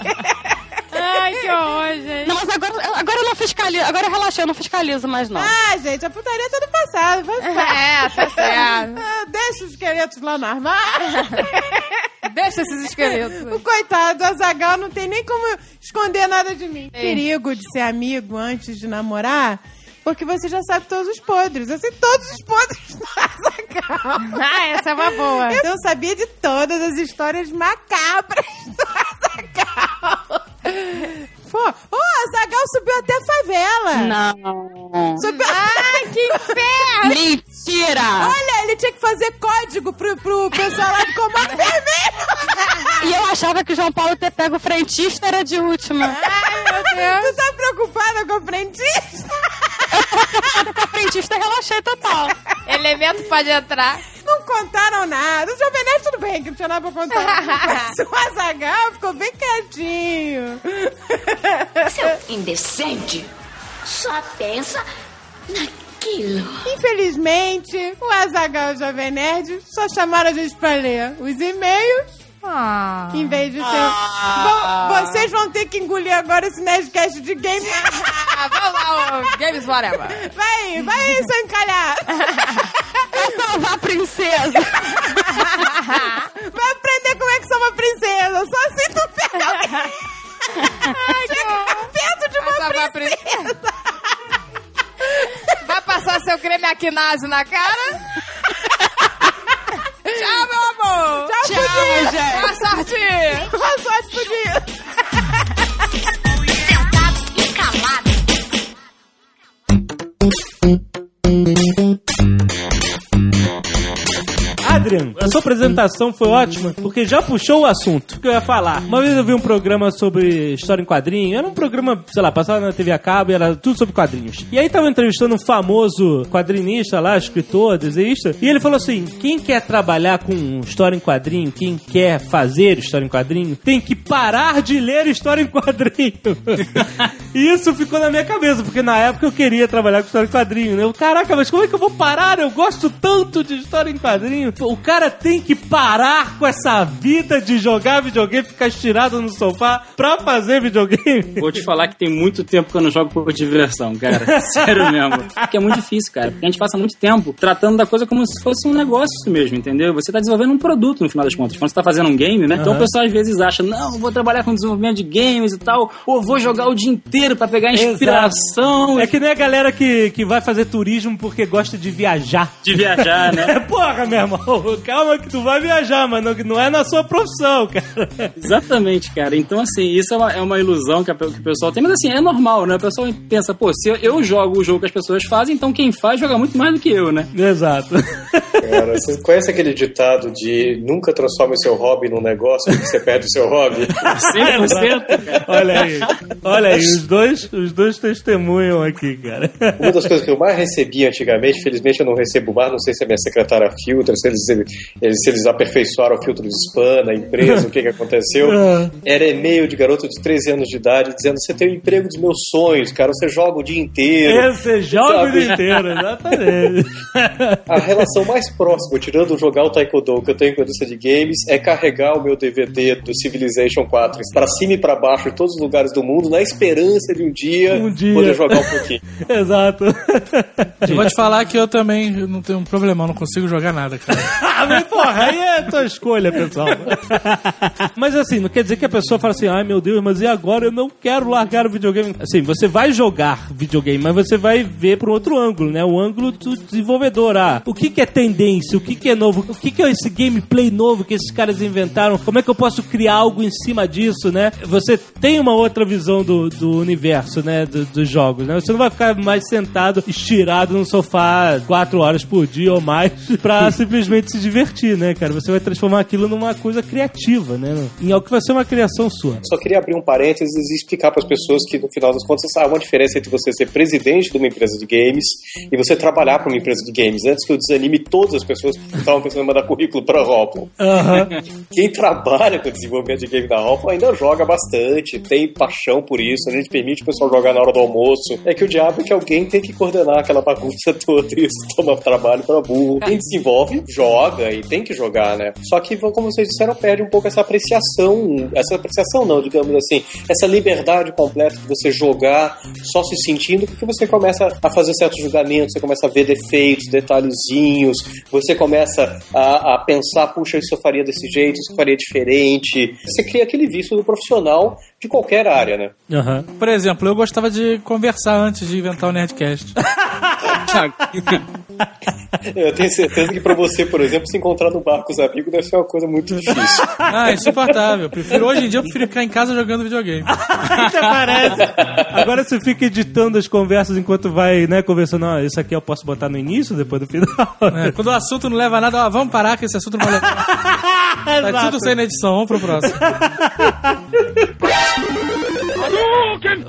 I: Ai, que horror, gente.
K: Não, mas agora, agora eu não fiscalizo. Agora eu relaxei, eu não fiscalizo mais, não.
J: Ah, gente, a putaria tá do passado. Faz.
I: É, tá certo.
J: Ah, Deixa os esqueletos lá no armário.
I: Deixa esses
J: O
I: esqueletos.
J: coitado do Azagal não tem nem como esconder nada de mim.
I: Ei.
J: Perigo de ser amigo antes de namorar, porque você já sabe todos os podres. Eu sei todos os podres do Azagal.
I: Ah, essa é uma boa.
J: Eu sabia de todas as histórias macabras do Azagal. Pô, o Azagal subiu até a favela.
K: Não.
J: Subiu...
I: Ai, que inferno!
K: Mentira!
J: Olha, ele tinha que fazer código pro, pro pessoal lá do Comando Vermelho.
K: E eu achava que o João Paulo ter pego o frentista era de última.
I: Ai, meu Deus.
J: Tu tá preocupada com o frentista?
K: Com a frentista eu relaxei total.
I: Elemento pode entrar.
J: Não contaram nada. O Jovem Nerd, tudo bem, que não tinha nada pra contar. Mas o Azagal ficou bem quietinho.
L: Seu indecente. Só pensa naquilo.
J: Infelizmente, o Azagal e o Jovem Nerd só chamaram a gente pra ler os e-mails.
I: Ah.
J: Em vez de ser.
K: Ah.
J: Bom, vocês vão ter que engolir agora esse Nerdcast de game.
I: Ah, vamos lá, o Games Whatever.
J: Vai, vai aí, seu encalhado.
K: Vai salvar a princesa.
J: Vai aprender como é que sou uma princesa. Só assim tu pega alguém. Chega perto de
I: Vai
J: uma
I: salvar a
J: princesa.
I: Vai passar seu creme aquinase na cara? Tchau, meu amor!
J: Tchau,
K: Tchau! Gente.
I: Boa sorte!
J: Boa sorte, pudim! Sentado e calado.
B: Adrian, a sua apresentação foi ótima, porque já puxou o assunto que eu ia falar. Uma vez eu vi um programa sobre história em quadrinho, era um programa, sei lá, passava na TV a cabo e era tudo sobre quadrinhos. E aí tava entrevistando um famoso quadrinista lá, escritor, desenhista, e ele falou assim: quem quer trabalhar com história em quadrinho, quem quer fazer história em quadrinho, tem que parar de ler história em quadrinho. e isso ficou na minha cabeça, porque na época eu queria trabalhar com história em quadrinho, né? Eu, Caraca, mas como é que eu vou parar? Eu gosto tanto de história em quadrinho. O cara tem que parar com essa vida de jogar videogame, ficar estirado no sofá pra fazer videogame.
C: Vou te falar que tem muito tempo que eu não jogo por diversão, cara. Sério mesmo. Porque é muito difícil, cara. Porque a gente passa muito tempo tratando da coisa como se fosse um negócio mesmo, entendeu? Você tá desenvolvendo um produto, no final das contas. Quando você tá fazendo um game, né? Então o pessoal às vezes acha, não, vou trabalhar com desenvolvimento de games e tal, ou vou jogar o dia inteiro pra pegar inspiração.
B: É que nem a galera que, que vai fazer turismo porque gosta de viajar.
C: De viajar, né?
B: Porra, meu irmão, calma que tu vai viajar, mas não, não é na sua profissão, cara.
C: Exatamente, cara. Então, assim, isso é uma, é uma ilusão que, a que o pessoal tem. Mas, assim, é normal, né? O pessoal pensa, pô, se eu, eu jogo o jogo que as pessoas fazem, então quem faz joga muito mais do que eu, né?
B: Exato.
D: Cara, você conhece aquele ditado de nunca transforme o seu hobby num negócio porque você perde o seu hobby?
C: 100%,
B: Olha aí. Olha aí, os dois, os dois testemunham aqui, cara.
D: Uma das coisas que eu mais recebia antigamente, felizmente eu não recebo mais, não sei se a minha secretária filtra, se eles, eles- se eles aperfeiçoaram o filtro de spam na empresa, o que, que aconteceu,
B: Ah.
D: era e-mail de garoto de 13 anos de idade dizendo: Você tem o emprego dos meus sonhos, cara, você joga o dia inteiro.
B: Você joga o
D: Sabe?
B: dia inteiro, exatamente.
D: A relação mais próxima, tirando jogar o Taekwondo que eu tenho com a indústria de games, é carregar o meu DVD do Civilization 4 pra cima e pra baixo em todos os lugares do mundo, na esperança de um dia,
B: Um dia.
D: poder jogar um pouquinho.
B: Exato.
E: Eu vou te falar que eu também não tenho um problema, eu não consigo jogar nada, cara.
B: Mas porra, aí é tua escolha, pessoal. mas assim, não quer dizer que a pessoa fala assim, ai meu Deus, mas e agora eu não quero largar o videogame. Assim, você vai jogar videogame, mas você vai ver por outro ângulo, né? O ângulo do desenvolvedor. Ah, o que, que é tendência? O que, que é novo? O que, que é esse gameplay novo que esses caras inventaram? Como é que eu posso criar algo em cima disso, né? Você tem uma outra visão do, do universo, né? do- dos jogos, né? Você não vai ficar mais sentado, estirado no sofá quatro horas por dia ou mais pra simplesmente se divertir, né, cara? Você vai transformar aquilo numa coisa criativa, né? Em algo que vai ser uma criação sua.
D: Só queria abrir um parênteses e explicar para as pessoas que, no final das contas, há uma diferença entre você ser presidente de uma empresa de games e você trabalhar para uma empresa de games. Antes que eu desanime todas as pessoas que estavam pensando em mandar currículo para a Hoplo.
B: Aham.
D: Quem trabalha com desenvolvimento de game da Hoplo ainda joga bastante, tem paixão por isso, a gente permite o pessoal jogar na hora do almoço. É que o diabo é que alguém tem que coordenar aquela bagunça toda e isso toma trabalho para burro. Quem desenvolve, joga e tem que jogar, né? Só que, como vocês disseram, perde um pouco essa apreciação, essa apreciação não, digamos assim, essa liberdade completa de você jogar só se sentindo, porque você começa a fazer certos julgamentos, você começa a ver defeitos, detalhezinhos, você começa a, a pensar, puxa, isso eu faria desse jeito, isso eu faria diferente. Você cria aquele vício do profissional de qualquer área, né?
B: Aham.
E: Por exemplo, eu gostava de conversar antes de inventar o Nerdcast.
D: Eu tenho certeza que pra você, por exemplo, se encontrar no bar com os amigos deve ser uma coisa muito difícil.
E: Ah, insuportável. Eu Prefiro, hoje em dia eu prefiro ficar em casa jogando videogame.
B: Até parece. Agora você fica editando as conversas enquanto vai, né, conversando. Ah, isso aqui eu posso botar no início, depois do final.
E: É, quando o assunto não leva a nada, ó, vamos parar que esse assunto não vai levar. Tá tudo sem na edição, vamos pro próximo.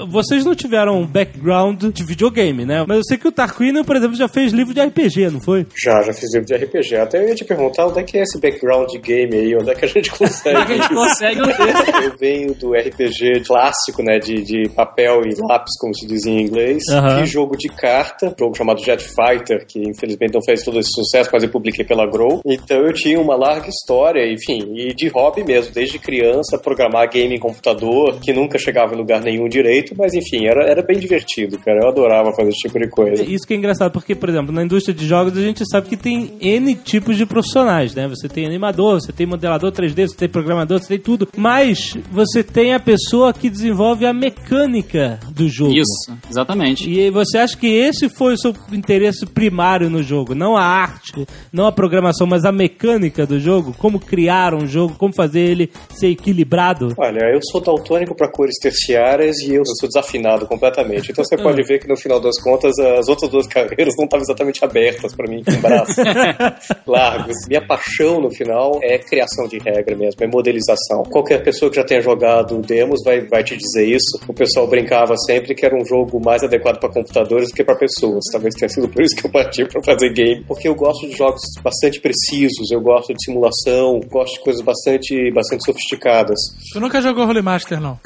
B: Vocês não tiveram um background de videogame, né? Mas eu sei que o Tarquino, por exemplo, já fez livro de RPG, não foi?
D: Já, já fiz livro de RPG. Até eu ia te perguntar onde é que é esse background de game aí, onde é que a gente consegue.
C: a gente consegue
D: Eu venho do RPG clássico, né, de, de papel e lápis, como se diz em inglês.
B: Aham.
D: Fiz jogo de carta, jogo chamado Jet Fighter, que infelizmente não fez todo esse sucesso, mas eu publiquei pela Grow. Então eu tinha uma larga história, enfim, e de hobby mesmo, desde criança, programar game em computador, que nunca chegava lugar nenhum direito, mas enfim, era, era bem divertido, cara. Eu adorava fazer esse tipo de coisa.
B: Isso que é engraçado, porque, por exemplo, na indústria de jogos a gente sabe que tem N tipos de profissionais, né? Você tem animador, você tem modelador 3D, você tem programador, você tem tudo. Mas você tem a pessoa que desenvolve a mecânica do jogo.
C: Isso, exatamente.
B: E você acha que esse foi o seu interesse primário no jogo? Não a arte, não a programação, mas a mecânica do jogo? Como criar um jogo, como fazer ele ser equilibrado?
D: Olha, eu sou daltônico para cores terciárias caras e eu sou desafinado completamente. Então você pode ver que no final das contas as outras duas carreiras não estavam exatamente abertas pra mim, com braços largos. Minha paixão no final é criação de regra mesmo, é modelização. Qualquer pessoa que já tenha jogado demos vai, vai te dizer isso. O pessoal brincava sempre que era um jogo mais adequado para computadores do que para pessoas. Talvez tenha sido por isso que eu parti para fazer game, porque eu gosto de jogos bastante precisos, eu gosto de simulação, gosto de coisas bastante, bastante sofisticadas.
E: Tu nunca jogou Holy Master, não?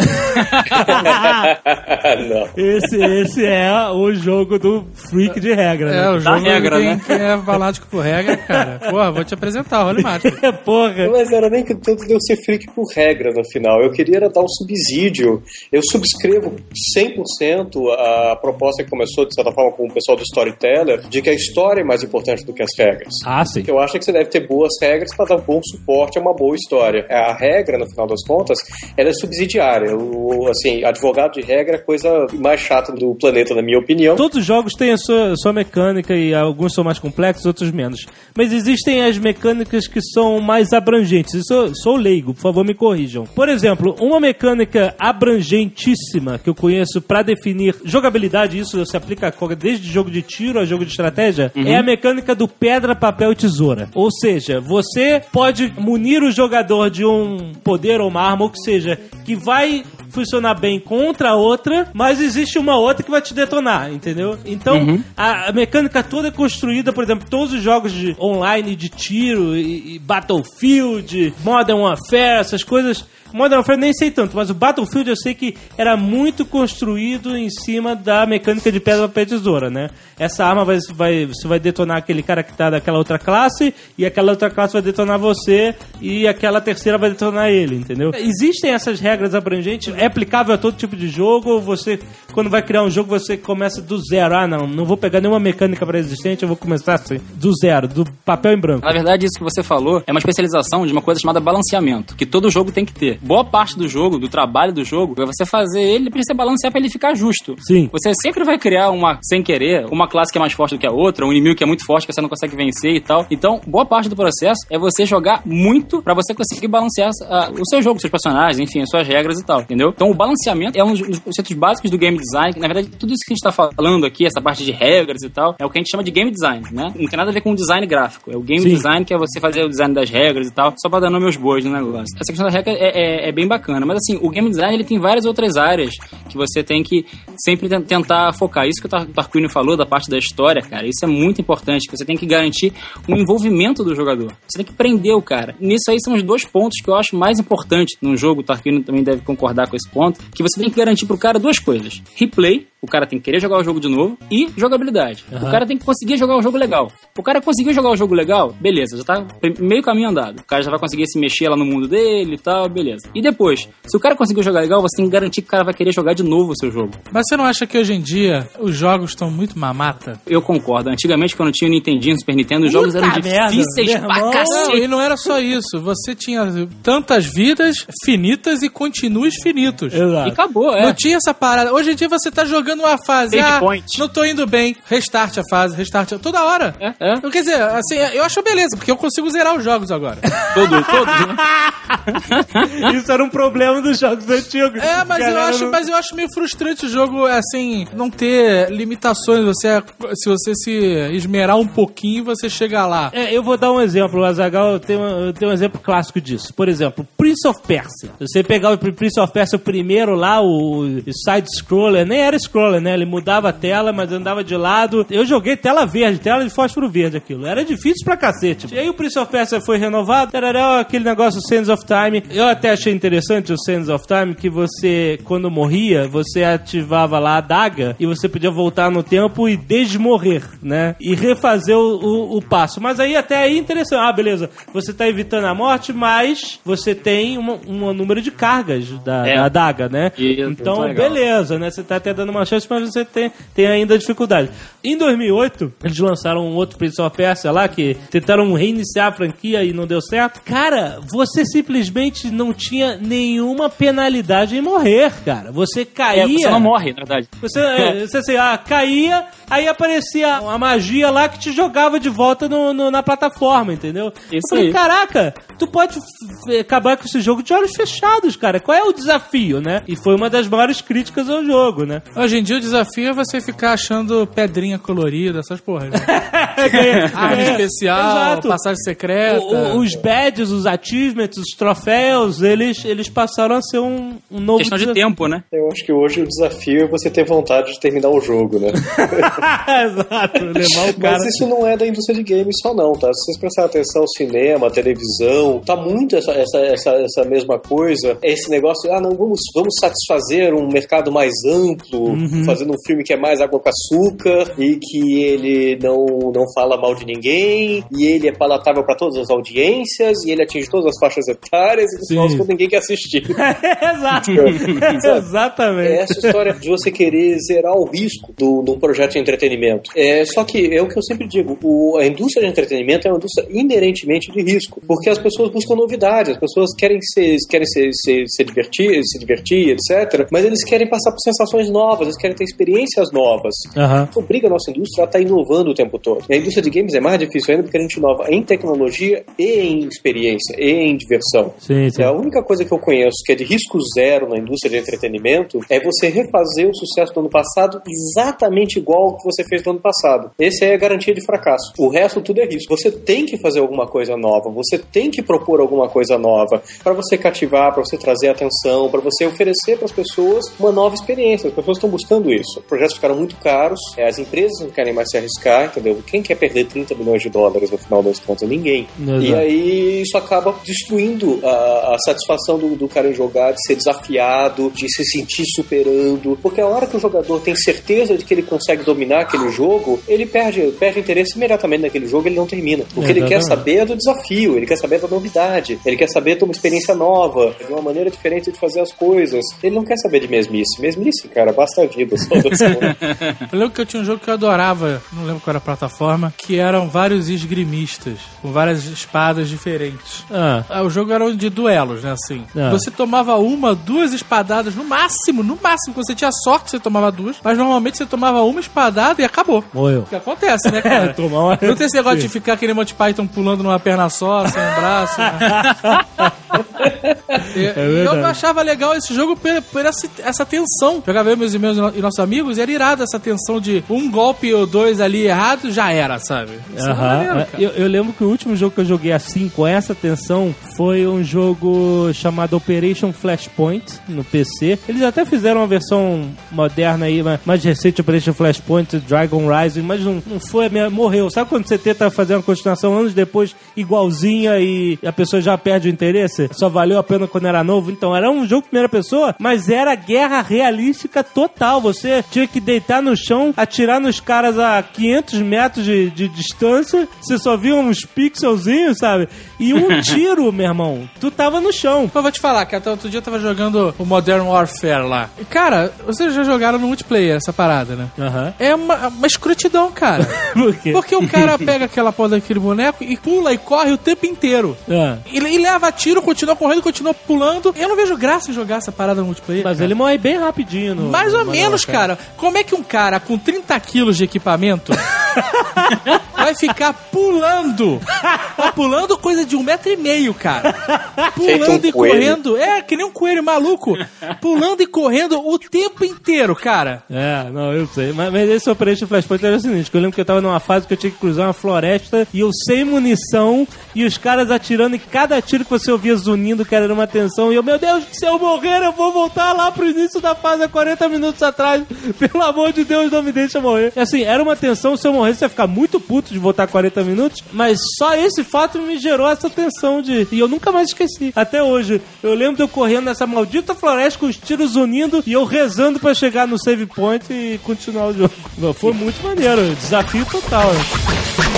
D: Não.
B: Esse, esse é o jogo do freak de regra, né?
E: É, o
C: Da
E: jogo
C: regra,
E: quem,
C: né?
E: quem é fanático por regra, cara. Porra, vou te apresentar o Holy Master.
B: Porra.
D: Mas era nem que tanto de eu ser freak por regra no final. Eu queria era dar um subsídio. Eu subscrevo 100% a proposta que começou, de certa forma, com o pessoal do Storyteller, de que a história é mais importante do que as regras.
B: Ah, sim.
D: Que eu acho que você deve ter boas regras para dar bom suporte a uma boa história. A regra, no final das contas, ela é subsidiária. O, assim, advogado de regra é a coisa mais chata do planeta, na minha opinião.
B: Todos os jogos têm a sua, sua mecânica e alguns são mais complexos, outros menos. Mas existem as mecânicas que são mais abrangentes. Isso eu sou leigo, por favor, me corrijam. Por exemplo, uma mecânica abrangentíssima que eu conheço pra definir jogabilidade, isso se aplica desde jogo de tiro a jogo de estratégia, é a mecânica do pedra, papel e tesoura. Ou seja, você pode munir o jogador de um poder ou uma arma, ou que seja, que vai funcionar bem contra a outra, mas existe uma outra que vai te detonar, entendeu? Então, a, a mecânica toda é construída, por exemplo, todos os jogos de online de tiro e, e Battlefield, Modern Warfare, essas coisas. Modern Warfare nem sei tanto, mas o Battlefield eu sei que era muito construído em cima da mecânica de pedra, e tesoura, né? Essa arma vai, vai, você vai detonar aquele cara que tá daquela outra classe, e aquela outra classe vai detonar você, e aquela terceira vai detonar ele, entendeu? Existem essas regras abrangentes, é aplicável a todo tipo de jogo, ou você, quando vai criar um jogo, você começa do zero. Ah, não, não vou pegar nenhuma mecânica pré-existente, eu vou começar assim, do zero, do papel em branco.
C: Na verdade, isso que você falou é uma especialização de uma coisa chamada balanceamento, que todo jogo tem que ter. Boa parte do jogo, do trabalho do jogo, é você fazer ele pra você balancear pra ele ficar justo.
B: Sim.
C: Você sempre vai criar uma, sem querer, uma classe que é mais forte do que a outra, um inimigo que é muito forte que você não consegue vencer e tal. Então, boa parte do processo é você jogar muito pra você conseguir balancear ah, o seu jogo, seus personagens, enfim, as suas regras e tal, entendeu? Então, o balanceamento é um dos conceitos básicos do game design. Na verdade, tudo isso que a gente tá falando aqui, essa parte de regras e tal, é o que a gente chama de game design, né? Não tem nada a ver com o design gráfico. É o game
B: Sim.
C: design que é você fazer o design das regras e tal, só pra dar nome aos bois no negócio. Essa questão da regra é, é- é bem bacana. Mas assim, o game design ele tem várias outras áreas que você tem que sempre ten- tentar focar. Isso que o Tar- Tarquínio falou da parte da história, cara, isso é muito importante. Você tem que garantir um envolvimento do jogador. Você tem que prender o cara. Nisso aí são os dois pontos que eu acho mais importantes num jogo. O Tarquínio também deve concordar com esse ponto. Que você tem que garantir pro cara duas coisas: replay. O cara tem que querer jogar o jogo de novo e jogabilidade. O cara tem que conseguir jogar o jogo legal. O cara conseguiu jogar o jogo legal, beleza, já tá meio caminho andado. O cara já vai conseguir se mexer lá no mundo dele e tal, beleza. E depois, se o cara conseguiu jogar legal, você tem que garantir que o cara vai querer jogar de novo o seu jogo.
E: Mas você não acha que hoje em dia os jogos estão muito mamata?
C: Eu concordo. Antigamente, quando tinha o Nintendinho, Super Nintendo, os jogos eram
B: merda,
C: difíceis
B: meu
C: pra
B: irmão.
E: Não,
C: cacete.
E: e não era só isso. Você tinha tantas vidas finitas e continuos finitos.
C: E
B: Exato.
C: acabou, é.
E: Não tinha essa parada. Hoje em dia você tá jogando uma fase.
C: Save
E: ah,
C: point.
E: não tô indo bem. Restart a fase, restart. Toda hora.
C: É, é.
E: Então, Quer dizer, assim, eu acho beleza, porque eu consigo zerar os jogos agora.
C: Todo, todos, né?
B: Isso era um problema dos jogos antigos.
E: É, mas eu, acho,
B: não-
E: mas eu acho meio frustrante o jogo, assim, não ter limitações. Você, se você se esmerar um pouquinho, você chega lá.
B: É, eu vou dar um exemplo, o Azagal tem um, eu tenho um exemplo clássico disso. Por exemplo, Prince of Persia. Se você pegar o Prince of Persia o primeiro lá, o side-scroller, nem era scroller, né? Ele mudava a tela, mas andava de lado. Eu joguei tela verde, tela de fósforo verde aquilo. Era difícil pra cacete. E aí o Prince of Persia foi renovado, tarará, aquele negócio Sands of Time. Eu até achei interessante o Sands of Time, que você, quando morria, você ativava lá a daga e você podia voltar no tempo e desmorrer, né? E refazer o, o, o passo. Mas aí até aí interessante. Ah, beleza. Você tá evitando a morte, mas você tem um, um número de cargas da,
C: É.
B: da adaga, né?
C: Isso,
B: então, beleza, né? Você tá até dando uma chance, mas você tem, tem ainda dificuldade. Em 2008, eles lançaram um outro Prince of Persia lá, que tentaram reiniciar a franquia e não deu certo. Cara, você simplesmente não tinha nenhuma penalidade em morrer, cara. Você caía...
C: É, você não morre, na verdade.
B: Você, é, você assim, ah, caía, aí aparecia uma magia lá que te jogava de volta no, no- na plataforma, entendeu?
C: Isso
B: Eu falei,
C: aí.
B: caraca, tu pode acabar com esse jogo de olhos fechados, cara. Qual é o desafio, né? E foi uma das maiores críticas ao jogo, né?
E: Hoje em dia o desafio é você ficar achando pedrinha colorida, essas porras. Né? Arma
B: É,
E: especial,
B: exato.
E: passagem secreta.
B: O- o- os badges, os achievements, os troféus, eles, eles passaram a ser um, um novo
C: Questão de
B: desafio.
C: tempo, né?
D: Eu acho que hoje o desafio é você ter vontade de terminar o jogo, né?
B: Exato, levar o cara.
D: Mas isso não é da indústria de games só não, tá? Se vocês prestarem atenção, cinema, televisão, tá muito essa, essa, essa, essa mesma coisa. Esse negócio, ah, não, vamos, vamos satisfazer um mercado mais amplo, fazendo um filme que é mais água com açúcar e que ele não, não fala mal de ninguém e ele é palatável para todas as audiências e ele atinge todas as faixas etárias e no final das ninguém quer assistir.
B: Exato. Exatamente.
D: É essa história de você querer zerar o risco do, de um projeto de entretenimento. É, só que é o que eu sempre digo: o- a indústria de entretenimento é uma indústria inerentemente de risco, porque as pessoas buscam novidades, as pessoas querem se, querem se, se, se divertir, se divertir, etc. Mas eles querem passar por sensações novas, eles querem ter experiências novas.
B: Aham.
D: Obriga a nossa indústria a estar inovando o tempo todo. E a indústria de games é mais difícil ainda porque a gente inova em tecnologia e em experiência e em diversão.
B: Sim, sim.
D: É a única coisa que eu conheço que é de risco zero na indústria de entretenimento é você refazer o sucesso do ano passado exatamente igual ao que você fez no ano passado. Essa é a garantia de fracasso. O resto tudo é risco. Você tem que fazer alguma coisa nova, você tem que propor alguma coisa nova para você cativar, para você trazer atenção, para você oferecer para as pessoas uma nova experiência. As pessoas estão buscando isso. Os projetos ficaram muito caros, é, as empresas não querem mais se arriscar, entendeu? Quem quer perder 30 milhões de dólares no final das contas? Ninguém.
B: Exato.
D: E aí isso acaba destruindo a, a satisfação do, do cara em jogar, de ser desafiado, de se sentir superando. Porque a hora que o jogador tem certeza de que ele consegue dominar aquele jogo, ele perde, perde interesse imediatamente naquele jogo ele não termina. O que ele quer saber é do desafio, ele quer saber da novidade, ele quer saber de uma experiência nova, de uma maneira diferente de fazer as coisas. Ele não quer saber de mesmice. Mesmice, cara, basta a vida. Só
E: Eu lembro que eu tinha um jogo que eu adorava, não lembro qual era a plataforma, que eram vários esgrimistas, com várias espadas diferentes.
B: Ah.
E: Ah, O jogo era de duelos, né, assim.
B: Ah.
E: Você tomava uma, duas espadadas, no máximo, no máximo. Quando você tinha sorte, você tomava duas, mas normalmente você tomava uma espadada e acabou.
B: Morreu.
E: O que acontece, né, cara?
B: Tomar uma-
E: Não tem esse negócio de ficar aquele Monty Python pulando numa perna só, sem um braço. né? Eu
B: É verdade.
E: achava legal esse jogo por, por essa, essa tensão. Jogava eu, meus e no- e nossos amigos, e era irado essa tensão de um golpe ou dois ali errado, já era, sabe? Isso é maneiro,
B: É,
E: cara.
B: eu, eu lembro que o último jogo que eu joguei assim, com essa tensão, foi um jogo chamado Operation Flashpoint no PC. Eles até fizeram uma versão moderna aí, mais, recente, Operation Flashpoint, Dragon Rising, mas não, não foi, morreu. Sabe quando você tenta fazer uma continuação anos depois, igualzinha, e a pessoa já perde o interesse? Só valeu a pena quando era novo? Então, era um jogo primeira pessoa, mas era guerra realística total. Você tinha que deitar no chão, atirar nos caras a 500 metros de, de distância, você só via uns pixelzinhos, sabe? E um tiro, meu irmão, tu tava no chão.
E: Eu vou te falar que até outro dia eu tava jogando o Modern Warfare lá. E, cara, vocês já jogaram no multiplayer essa parada, né?
B: Aham.
E: É uma, uma escrotidão, cara.
B: Por quê?
E: Porque o cara pega aquela porra daquele boneco e pula e corre o tempo inteiro.
B: Ah.
E: E, e leva tiro, continua correndo, continua pulando. Eu não vejo graça em jogar essa parada no multiplayer.
B: Mas
E: cara.
B: ele morre bem rapidinho. No,
E: Mais ou
B: no
E: menos,
B: Modern
E: cara. Como é que um cara com 30 quilos de equipamento vai ficar pulando? Tá pulando coisa de um metro e meio, cara. Pulando
D: um
E: e
D: coelho.
E: correndo. É, que nem um coelho maluco. Pulando e correndo o tempo inteiro, cara.
B: É, não, eu sei. Mas, mas esse Operation Flashpoint era o seguinte, que eu lembro que eu tava numa fase que eu tinha que cruzar uma floresta e eu sem munição e os caras atirando e cada tiro que você ouvia zunindo, que era uma tensão, e eu, meu Deus, se eu morrer eu vou voltar lá pro início da fase há 40 minutos atrás. Pelo amor de Deus, não me deixa morrer. E assim, era uma tensão, se eu morresse você ia ficar muito puto de voltar 40 minutos, mas só esse fato me gerou essa tensão de... E eu nunca mais esqueci. Até hoje, eu lembro de eu correndo nessa maldita floresta com os tiros unindo e eu rezando pra chegar no save point e continuar o jogo. Foi muito maneiro, desafio total. né?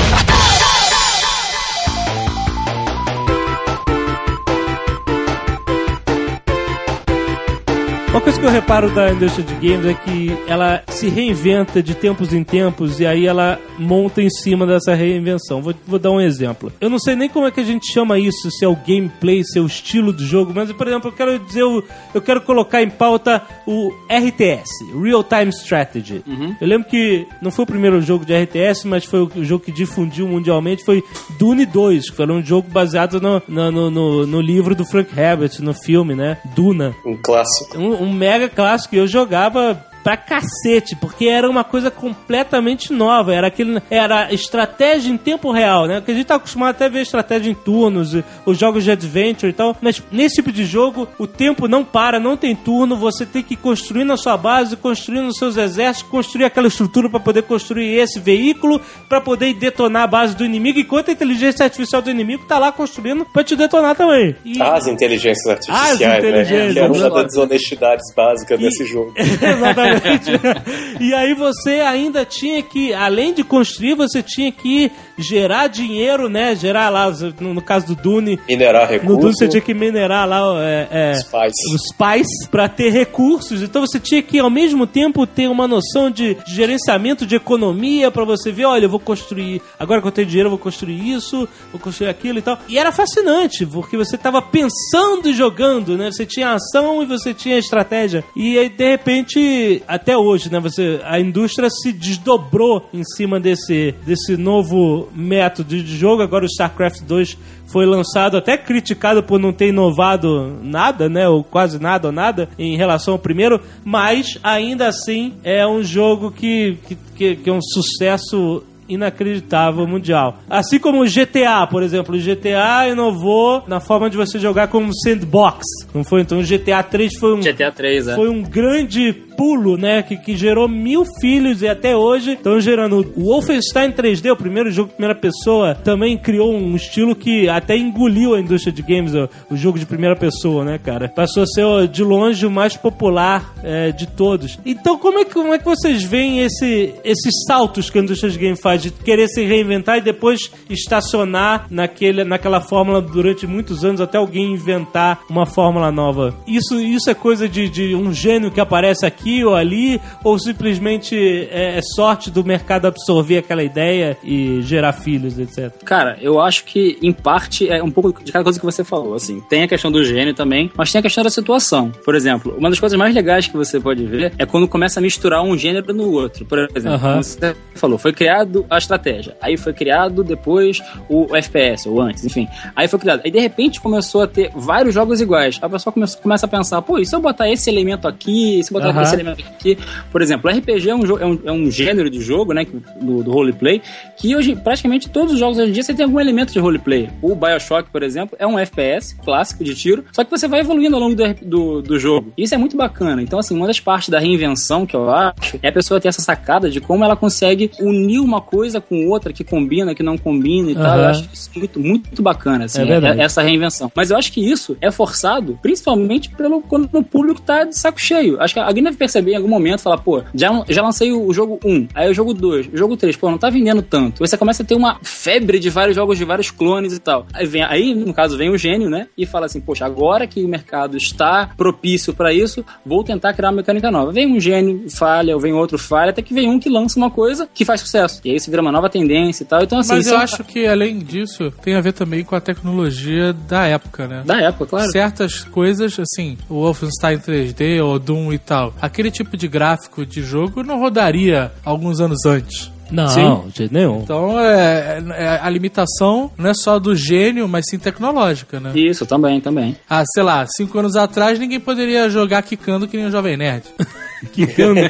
B: Uma coisa que eu reparo da indústria de games é que ela se reinventa de tempos em tempos e aí ela monta em cima dessa reinvenção. Vou, vou dar um exemplo. Eu não sei nem como é que a gente chama isso, se é o gameplay, se é o estilo do jogo, mas, por exemplo, eu quero dizer, eu, eu quero colocar em pauta o RTS, Real Time Strategy. Eu lembro que não foi o primeiro jogo de RTS, mas foi o jogo que difundiu mundialmente, foi Dune 2, que foi um jogo baseado no, no, no, no- no livro do Frank Herbert, no filme, né? Duna.
D: Um clássico.
B: Um, um mega clássico. Eu jogava pra cacete, porque era uma coisa completamente nova. Era aquele. Era estratégia em tempo real, né? Porque a gente tá acostumado até a ver estratégia em turnos, e os jogos de adventure e tal. Mas nesse tipo de jogo, o tempo não para, não tem turno, você tem que construir na sua base, construir nos seus exércitos, construir aquela estrutura pra poder construir esse veículo, pra poder detonar a base do inimigo, enquanto a inteligência artificial do inimigo tá lá construindo pra te detonar também. E-
D: As inteligências artificiais,
B: As
D: né?
B: inteligências,
D: Que é uma das desonestidades básicas desse jogo.
B: Exatamente. e aí você ainda tinha que, além de construir, você tinha que gerar dinheiro, né? Gerar lá, no, no caso do Dune.
D: Minerar
B: No Dune
D: recursos.
B: você tinha que minerar lá é, é, os spice pra ter recursos. Então você tinha que, ao mesmo tempo, ter uma noção de gerenciamento de economia pra você ver, olha, eu vou construir, agora que eu tenho dinheiro, eu vou construir isso, vou construir aquilo e tal. E era fascinante, porque você tava pensando e jogando, né? Você tinha ação e você tinha estratégia. E aí, de repente, até hoje, né? Você, a indústria se desdobrou em cima desse, desse novo método de jogo. Agora o StarCraft 2 foi lançado, até criticado por não ter inovado nada, né? Ou quase nada ou nada em relação ao primeiro, mas ainda assim é um jogo que, que, que, é um sucesso inacreditável mundial. Assim como o GTA, por exemplo. O GTA inovou na forma de você jogar como sandbox. Não foi? Então o GTA 3 foi um
C: GTA 3, é.
B: foi um grande pulo, né? Que, que gerou mil filhos e até hoje estão gerando. O Wolfenstein 3D, o primeiro jogo de primeira pessoa, também criou um estilo que até engoliu a indústria de games, o, o jogo de primeira pessoa, né, cara? Passou a ser de longe o mais popular é, de todos. Então, como é, que, como é que vocês veem esse, esses saltos que a indústria de games faz de querer se reinventar e depois estacionar naquele, naquela fórmula durante muitos anos até alguém inventar uma fórmula nova? Isso, isso é coisa de, de um gênio que aparece aqui ou ali, ou simplesmente é, é sorte do mercado absorver aquela ideia e gerar filhos, etc.
C: Cara, eu acho que, em parte, é um pouco de cada coisa que você falou, assim. Tem a questão do gênio também, mas tem a questão da situação. Por exemplo, uma das coisas mais legais que você pode ver é quando começa a misturar um gênero no outro. Por exemplo, como você falou, foi criado a estratégia, aí foi criado depois o FPS, ou antes, enfim. Aí foi criado. Aí, de repente, começou a ter vários jogos iguais. A pessoa começa, começa a pensar, pô, e se eu botar esse elemento aqui, se eu botar
B: Aham.
C: esse elemento aqui? Por exemplo, RPG é um, é um, é um gênero de jogo, né, que- do, do roleplay, que hoje, praticamente todos os jogos hoje em dia, você tem algum elemento de roleplay. O Bioshock, por exemplo, é um FPS clássico de tiro, só que você vai evoluindo ao longo do, do, do jogo. Isso é muito bacana. Então, assim, uma das partes da reinvenção que eu acho é a pessoa ter essa sacada de como ela consegue unir uma coisa com outra que combina, que não combina e tal.
B: Aham.
C: Eu acho isso muito, muito bacana, assim,
B: É verdade.
C: essa reinvenção. Mas eu acho que isso é forçado, principalmente pelo quando o público tá de saco cheio. Acho que alguém deve perceber em algum momento, falar, pô, já, já lancei o jogo 1, aí o jogo 2, o jogo 3, pô, não tá vendendo tanto. Você começa a ter uma febre de vários jogos de vários clones e tal. Aí, vem, aí no caso, vem o gênio, né? E fala assim, poxa, agora que o mercado está propício pra isso, vou tentar criar uma mecânica nova. Vem um gênio, falha, ou vem outro, falha, até que vem um que lança uma coisa que faz sucesso. E aí isso vira uma nova tendência e tal. Então, assim,
E: Mas eu
C: é-
E: acho que, além disso, tem a ver também com a tecnologia da época, né?
C: Da época, claro.
E: Certas coisas, assim, o Wolfenstein 3D ou Doom e tal, aquele tipo de gráfico de jogo não rodaria alguns anos antes.
B: Não,
E: Sim.
B: de jeito nenhum.
E: Então, é, é- a limitação não é só do gênio, mas sim tecnológica, né?
C: Isso, também, também.
E: Ah, sei lá, cinco anos atrás ninguém poderia jogar quicando que nem o Jovem Nerd.
B: Quicando,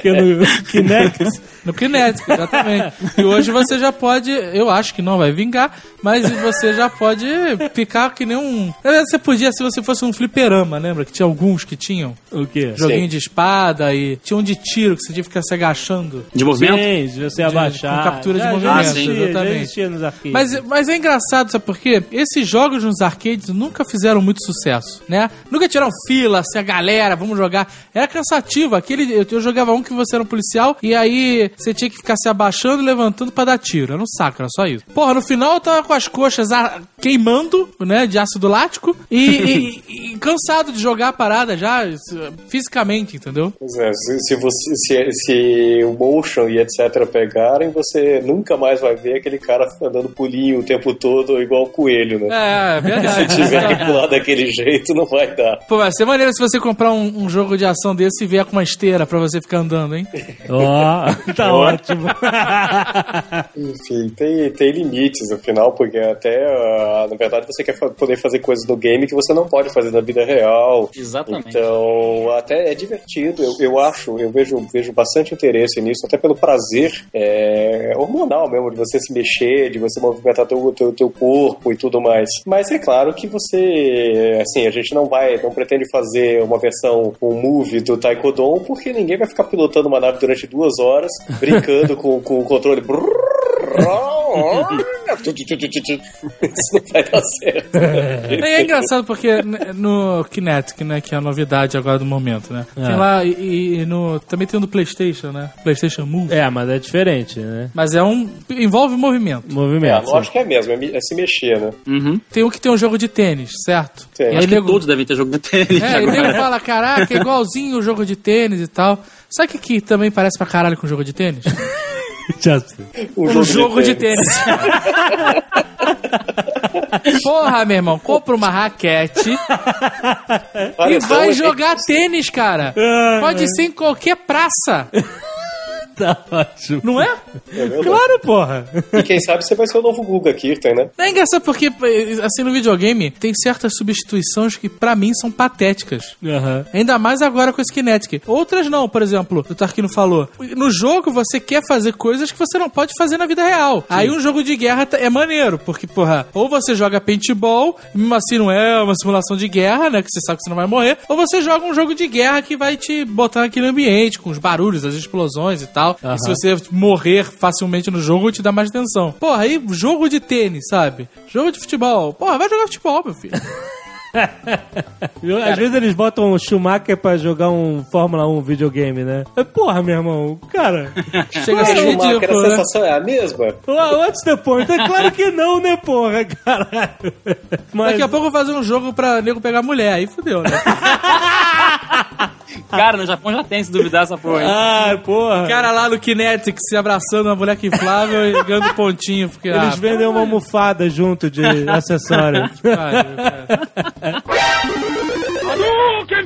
B: quicando Kinect.
E: No Kinect, exatamente. E hoje você já pode, eu acho que não vai vingar, mas você já pode ficar que nem um. Na verdade, Você podia se você fosse um fliperama, lembra? Que tinha alguns que tinham
B: O quê?
E: joguinho
D: Sim.
E: de espada e tinha um de tiro que você tinha que ficar se agachando.
C: De movimento?
B: Sim, de você abaixar.
E: com captura de
B: Já-
E: movimento,
B: já existia,
E: exatamente.
B: nos arcades.
E: Mas, mas é engraçado, sabe por quê? Esses jogos nos arcades nunca fizeram muito sucesso, né? Nunca tiraram fila, assim, a galera, vamos jogar. Era cansativo. Aquele, eu, eu jogava um que você era um policial e aí você tinha que ficar se abaixando e levantando pra dar tiro. Era um saco, era só isso. Porra, no final eu tava com as coxas a- queimando, né, de ácido lático e, e- e cansado de jogar a parada já, fisicamente, entendeu?
D: Pois é, se, se você, se, se o motion e etc pegarem, você nunca mais vai ver aquele cara andando pulinho o tempo todo igual o coelho, né?
E: É, é verdade.
D: Se tiver que pular daquele jeito, não vai dar.
E: Pô, vai ser maneiro se você comprar um, um jogo de ação desse e vier com uma esteira pra você ficar andando, hein?
B: Ó, tá ótimo.
D: Enfim, tem, tem limites, afinal, porque até, ah, na verdade, você quer poder fazer coisas no game que você não pode fazer na vida real.
C: Exatamente.
D: Então, até é divertido, eu, eu acho, eu vejo, vejo bastante interesse nisso, até pelo prazer é, hormonal mesmo, de você se mexer, de você movimentar teu, teu, teu corpo e tudo mais. Mas é claro que você, assim, a gente não vai, não pretende fazer uma versão, um movie do Taekwondo, porque ninguém vai ficar pilotando uma nave durante duas horas, brincando com, com o controle. Isso não vai dar certo.
E: É, é engraçado porque no Kinetic, né, que é a novidade agora do momento, né? Tem
B: É.
E: lá e, e no também tem o do PlayStation, né? PlayStation Move.
B: É, mas é diferente, né?
E: Mas é um envolve movimento.
D: É,
B: Movimento.
D: lógica é mesmo, é, me- é se mexer, né?
C: Uhum.
E: Tem um que tem um jogo de tênis, certo?
D: Tem.
E: Aí
C: Acho que
E: nego,
C: todos devem ter jogo de tênis
E: é, e nego
C: agora.
E: fala, caraca, é igualzinho o jogo de tênis e tal. Sabe o que, que também parece pra caralho com o jogo de tênis?
B: Já sei.
D: Um,
E: Um jogo de tênis. Porra, meu irmão, compra uma raquete e vai
D: é-
E: jogar tênis, cara. Pode ser em qualquer praça,
B: Tá ótimo.
E: não é?
D: É.
B: Claro, porra.
D: E quem sabe você vai ser o novo Guga Kirten, né?
E: É engraçado porque, assim, no videogame, tem certas substituições que pra mim são patéticas.
B: Aham.
E: Ainda mais agora com esse Kinetic. Outras não, por exemplo, o Tarquino falou. No jogo você quer fazer coisas que você não pode fazer na vida real. Aí um jogo de guerra tá- é maneiro, porque, porra, ou você joga paintball, mesmo assim não é uma simulação de guerra, né? Que você sabe que você não vai morrer, ou você joga um jogo de guerra que vai te botar naquele ambiente, com os barulhos, as explosões e tal. E se você morrer facilmente no jogo, te dá mais atenção. Porra, aí jogo de tênis, sabe? Jogo de futebol. Porra, vai jogar futebol, meu filho.
B: Às vezes eles botam o Schumacher pra jogar um Fórmula 1 videogame, né? É, Porra, meu irmão, cara.
E: Chega a ser
D: Schumacher, a
E: ridículo, né?
D: sensação é a mesma?
B: What's the point? É claro que não, né, porra, caralho. Mas...
E: Daqui a pouco eu vou fazer um jogo pra nego pegar mulher, aí fudeu, né?
C: Cara, no Japão já tem, se duvidar essa porra. hein?
B: Ah, porra.
E: O cara lá no Kinetic se abraçando uma boneca inflável e ganhando pontinho. Porque,
B: Eles
E: ah,
B: vendem uma almofada junto de acessório.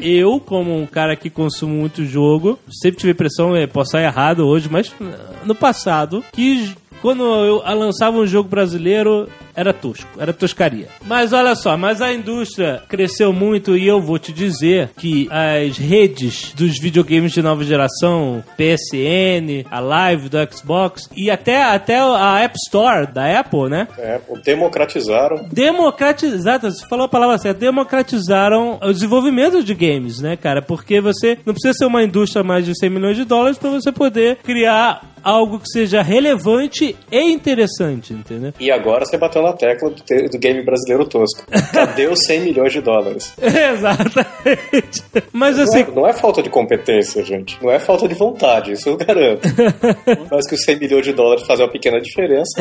B: Eu, como um cara que consumo muito jogo, sempre tive a impressão, eh, posso estar errado hoje, mas no passado, que quando eu lançava um jogo brasileiro, era tosco, era toscaria. Mas olha só, mas a indústria cresceu muito e eu vou te dizer que as redes dos videogames de nova geração, PSN, a Live do Xbox e até, até a App Store da Apple, né?
D: É, democratizaram.
B: democratizar, você falou a palavra certa, democratizaram o desenvolvimento de games, né, cara? Porque você não precisa ser uma indústria mais de 100 milhões de dólares para você poder criar algo que seja relevante e interessante, entendeu?
D: E agora você bateu na tecla do, do game brasileiro tosco. Cadê os 100 milhões de dólares?
B: Exatamente. Mas
D: Não
B: assim,
D: é, não é falta de competência, gente. Não é falta de vontade, isso eu garanto. Mas que os 100 milhões de dólares fazem uma pequena diferença.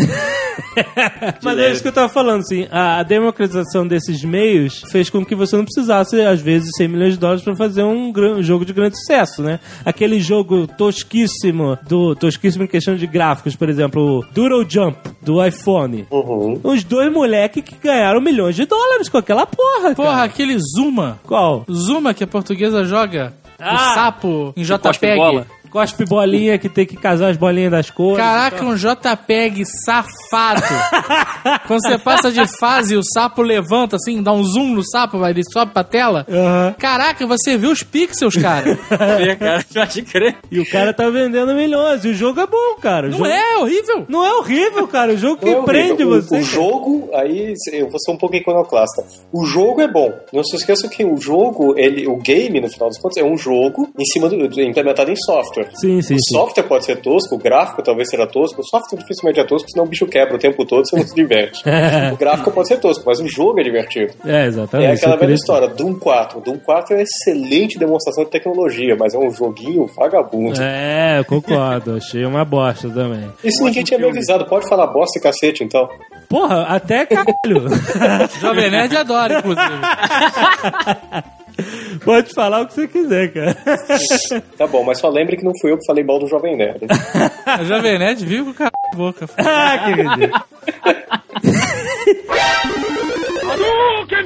B: Mas é isso que eu tava falando, assim, a, democratização desses meios fez com que você não precisasse, às vezes, 100 milhões de dólares pra fazer um, um jogo de grande sucesso, né? Aquele jogo tosquíssimo, do tosquíssimo em questão de gráficos, por exemplo, o Doodle Jump, do iPhone.
D: Uhum.
B: Os dois moleques que ganharam milhões de dólares com aquela porra,
E: Porra,
B: cara.
E: aquele Zuma.
B: Qual?
E: Zuma que a portuguesa joga o
B: Ah!
E: sapo em JPEG.
B: Cospe bolinha que tem que casar as bolinhas das cores.
E: Caraca, um JPEG safado. Quando você passa de fase e o sapo levanta assim, dá um zoom no sapo, vai, ele sobe pra tela.
B: Aham.
E: Caraca, você viu os pixels, cara?
C: É, cara, pode crer.
B: E o cara tá vendendo milhões. E o jogo é bom, cara. O
E: Não
B: jogo-
E: é horrível?
B: Não é horrível, cara. O jogo que
D: é
B: prende.
D: O-
B: você.
D: O, jogo, aí eu vou ser um pouco iconoclasta. O jogo é bom. Não se esqueça que o jogo, ele, o game, no final das contas, é um jogo em cima do, implementado em software. Software.
B: Sim, sim,
D: o
B: sim.
D: software pode ser tosco, o gráfico talvez seja tosco, o software dificilmente é tosco, senão o bicho quebra o tempo todo, você não se diverte. o gráfico pode ser tosco, mas o jogo é divertido.
B: É, exatamente.
D: É aquela
B: queria-
D: velha história, Doom 4. Doom 4 é uma excelente demonstração de tecnologia, mas é um joguinho vagabundo.
B: É, eu concordo. Achei uma bosta também.
D: Isso ninguém tinha me avisado, pode falar bosta e cacete então.
B: Porra, até caralho.
E: Jovem Nerd adora, inclusive.
B: Pode falar o que você quiser, cara.
D: Tá bom, mas só lembre que não fui eu que falei mal do Jovem Nerd.
E: O Jovem Nerd vive com o cara na boca.
B: ah, que.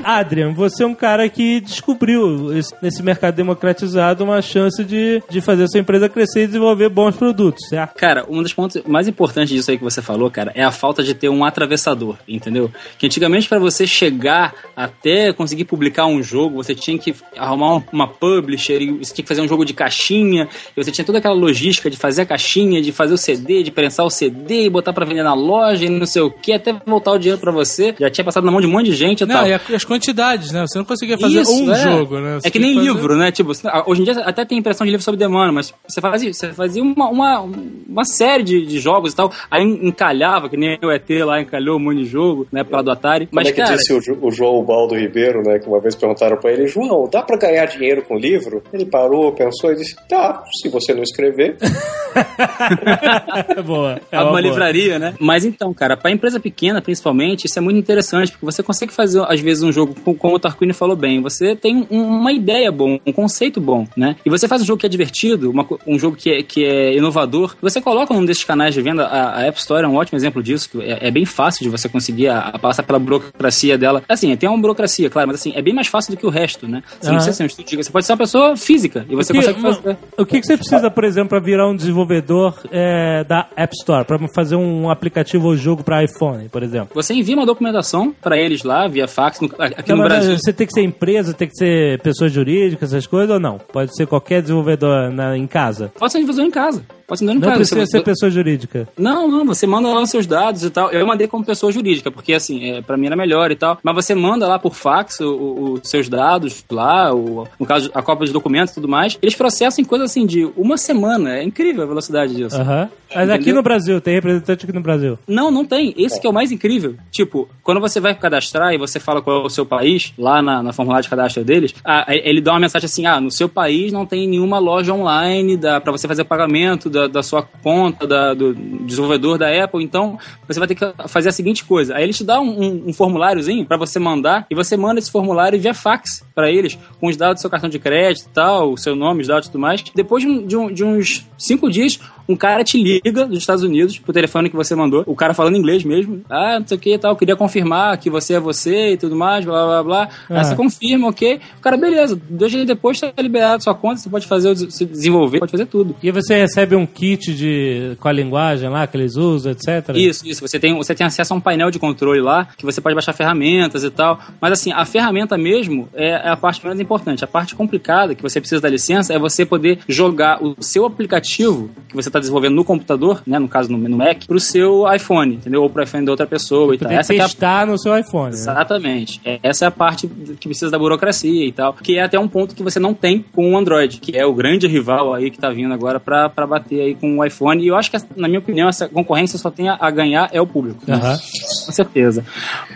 B: Adrian, você é um cara que descobriu esse- nesse mercado democratizado uma chance de, de fazer a sua empresa crescer e desenvolver bons produtos, certo?
C: Cara, um dos pontos mais importantes disso aí que você falou, cara, é a falta de ter um atravessador, entendeu? Que antigamente para você chegar até conseguir publicar um jogo, você tinha que arrumar um- uma publisher, e você tinha que fazer um jogo de caixinha, e você tinha toda aquela logística de fazer a caixinha, de fazer o CD, de prensar o CD e botar pra vender na loja e não sei o que, até voltar o dinheiro pra você. Já tinha passado na mão de um monte de gente
E: Não,
C: tal.
E: e a- as quantidades, né? Você não conseguia fazer
C: Isso,
E: um
C: é.
E: jogo, né? Você
C: É que nem
E: fazer-
C: livro, né? Tipo, hoje em dia até tem impressão de livro sob demanda, mas você fazia, você fazia uma, uma, uma série de, de jogos e tal, aí encalhava, que nem o ET lá encalhou um monte de jogo, né, lado do Atari.
D: Como
C: Mas,
D: é que
C: cara,
D: disse o, o João Baldo Ribeiro, né? Que uma vez perguntaram pra ele, João, dá pra ganhar dinheiro com livro? Ele parou, pensou e disse, tá, se você não escrever.
B: boa. É
C: Abre uma
B: boa.
C: livraria, né? Mas então, cara, pra empresa pequena, principalmente, isso é muito interessante, porque você consegue fazer, às vezes, um jogo, com- como o Tarquini falou bem, você tem um- uma ideia bom, um conceito bom, né? E você faz um jogo que é divertido, uma um jogo que é, que é inovador, você coloca num desses canais de venda, a, a App Store é um ótimo exemplo disso, que é, é bem fácil de você conseguir a- a passar pela burocracia dela. Assim, tem uma burocracia, claro, mas assim, é bem mais fácil do que o resto, né? Você não
B: Aham.
C: precisa ser um estúdio, você pode ser uma pessoa física, e você
B: o que,
C: consegue fazer.
B: O que, que você precisa, por exemplo, para virar um desenvolvedor é, da App Store, para fazer um aplicativo ou jogo para iPhone, por exemplo?
C: Você envia uma documentação pra eles lá, via fax, no- aqui
B: Não,
C: no Brasil.
B: Você tem que ser empresa, tem que ser pessoa jurídica, essas coisas ou não? Pode ser qualquer desenvolvedor na- em casa.
C: Pode ser desenvolvedor em casa. Pode ser desenvolvedor
B: Não
C: casa.
B: precisa
C: Você-
B: ser pessoa jurídica.
C: Não, não, você manda lá os seus dados e tal. Eu mandei como pessoa jurídica, porque assim, é, pra mim era melhor e tal. Mas você manda lá por fax os seus dados lá, o- no caso, a cópia de documentos e tudo mais. Eles processam em coisa assim de uma semana. É incrível a velocidade disso.
B: Aham. Mas aqui
C: Entendeu?
B: no Brasil, tem representante aqui no Brasil.
C: Não, não tem. Esse que é o mais incrível. Tipo, quando você vai cadastrar e você fala qual é o seu país, lá na, na formulário de cadastro deles, ah, ele dá uma mensagem assim: ah, no seu país não tem nenhuma loja online da, pra você fazer pagamento da, da sua conta, da- do desenvolvedor da Apple, então você vai ter que fazer a seguinte coisa. Aí eles te dão um, um, um formuláriozinho pra você mandar e você manda esse formulário via fax pra eles, com os dados do seu cartão de crédito e tal, o seu nome, os dados e tudo mais. Depois de, um- de uns cinco dias, um cara te liga dos Estados Unidos pro telefone que você mandou, o cara falando inglês mesmo. Ah, não sei o que e tal, queria confirmar que você é você e tudo mais, blá blá blá.
B: Ah.
C: Aí você confirma, ok. O cara, beleza, dois dias depois tá liberado sua conta, você pode fazer, se desenvolver, pode fazer tudo.
B: E você recebe um kit de, com a linguagem lá que eles usam, etc.
C: Isso, isso. Você tem, você tem acesso a um painel de controle lá, que você pode baixar ferramentas e tal. Mas assim, a ferramenta mesmo é, é a parte menos importante. A parte complicada, que você precisa da licença, é você poder jogar o seu aplicativo que você está desenvolvendo no computador, né, no caso no, no Mac, pro seu iPhone, entendeu? Ou pro iPhone da outra pessoa e tal. Essa que é a
B: testar no seu iPhone. né?
C: Exatamente. É, Essa é a parte que precisa da burocracia e tal, que é até um ponto que você não tem com o Android, que é o grande rival aí que tá vindo agora pra, pra bater aí com o iPhone. E eu acho que, na minha opinião, essa concorrência só tem a, a ganhar é o público.
B: Aham.
C: Com certeza.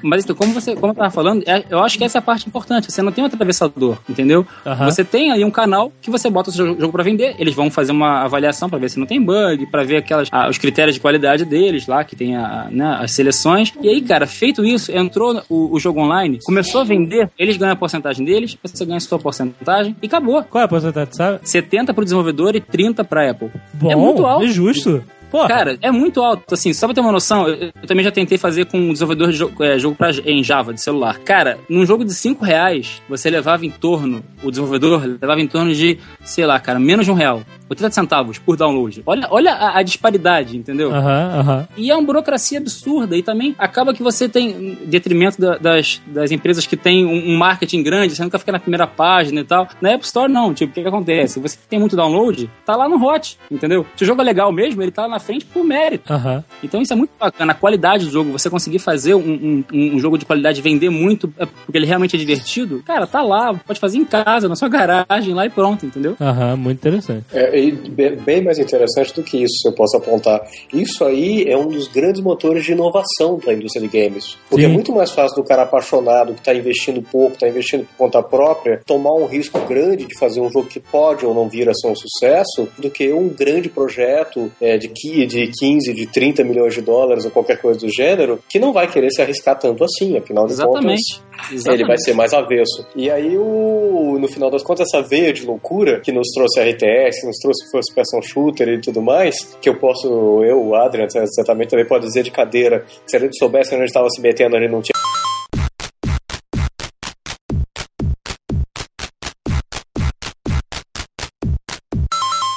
C: Mas então, como você como eu tava falando, é- eu acho que essa é a parte importante. Você não tem um atravessador, entendeu?
B: Aham.
C: Você tem aí um canal que você bota o seu jogo pra vender. Eles vão fazer uma avaliação pra ver se não tem bug, pra ver aquelas, ah, os critérios de qualidade deles lá, que tem a, né, as seleções. E aí, cara, feito isso, entrou o, o jogo online, começou a vender, eles ganham a porcentagem deles, você ganha a sua porcentagem e acabou.
B: Qual é a porcentagem, sabe?
C: 70 pro desenvolvedor e 30 pra Apple.
B: Bom,
C: é muito alto.
B: é justo. Porra.
C: Cara, é muito alto. Assim, só pra ter uma noção, eu, eu também já tentei fazer com um desenvolvedor de jogo, é, jogo pra, em Java, de celular. Cara, num jogo de 5 reais, você levava em torno, o desenvolvedor levava em torno de, sei lá, cara, menos de um real. 80 centavos por download. Olha, olha a, a disparidade, entendeu?
B: Aham, aham.
C: E é uma burocracia absurda. E também acaba que você tem, em detrimento da- das, das empresas que tem um, um marketing grande, você nunca fica na primeira página e tal. Na App Store, não. Tipo, o que, que acontece? Você tem muito download, tá lá no hot, entendeu? Se o jogo é legal mesmo, ele tá na frente por mérito.
B: Aham.
C: Então isso é muito bacana. A qualidade do jogo, você conseguir fazer um, um, um jogo de qualidade vender muito, é porque ele realmente é divertido, cara, tá lá, pode fazer em casa, na sua garagem, lá e pronto, entendeu?
B: Aham, muito interessante.
D: É, e be- bem mais interessante do que isso, se eu posso apontar. Isso aí é um dos grandes motores de inovação da indústria de games. Porque
B: Sim.
D: é muito mais fácil do cara apaixonado, que está investindo pouco, está investindo por conta própria, tomar um risco grande de fazer um jogo que pode ou não vir a ser um sucesso, do que um grande projeto é, de, de 15, de 30 milhões de dólares ou qualquer coisa do gênero, que não vai querer se arriscar tanto assim, afinal de
C: Exatamente.
D: contas.
C: Exatamente.
D: Ele vai ser mais avesso. E aí, o, no final das contas, essa veia de loucura que nos trouxe RTS, nos trouxe First Person Shooter e tudo mais, que eu posso, eu, o Adrian, você também, pode dizer de cadeira, que se a gente soubesse onde a gente estava se metendo, a gente não tinha.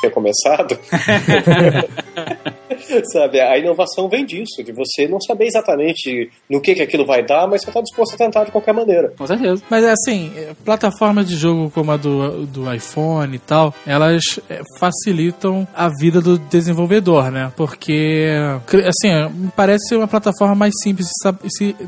D: Tinha começado. Sabe, a inovação vem disso, de você não saber exatamente no que, que aquilo vai dar, mas você está disposto a tentar de qualquer maneira.
C: Com certeza.
E: Mas assim, eh, plataformas de jogo como a do, do iPhone e tal, elas eh, facilitam a vida do desenvolvedor, né? Porque, assim, me parece ser uma plataforma mais simples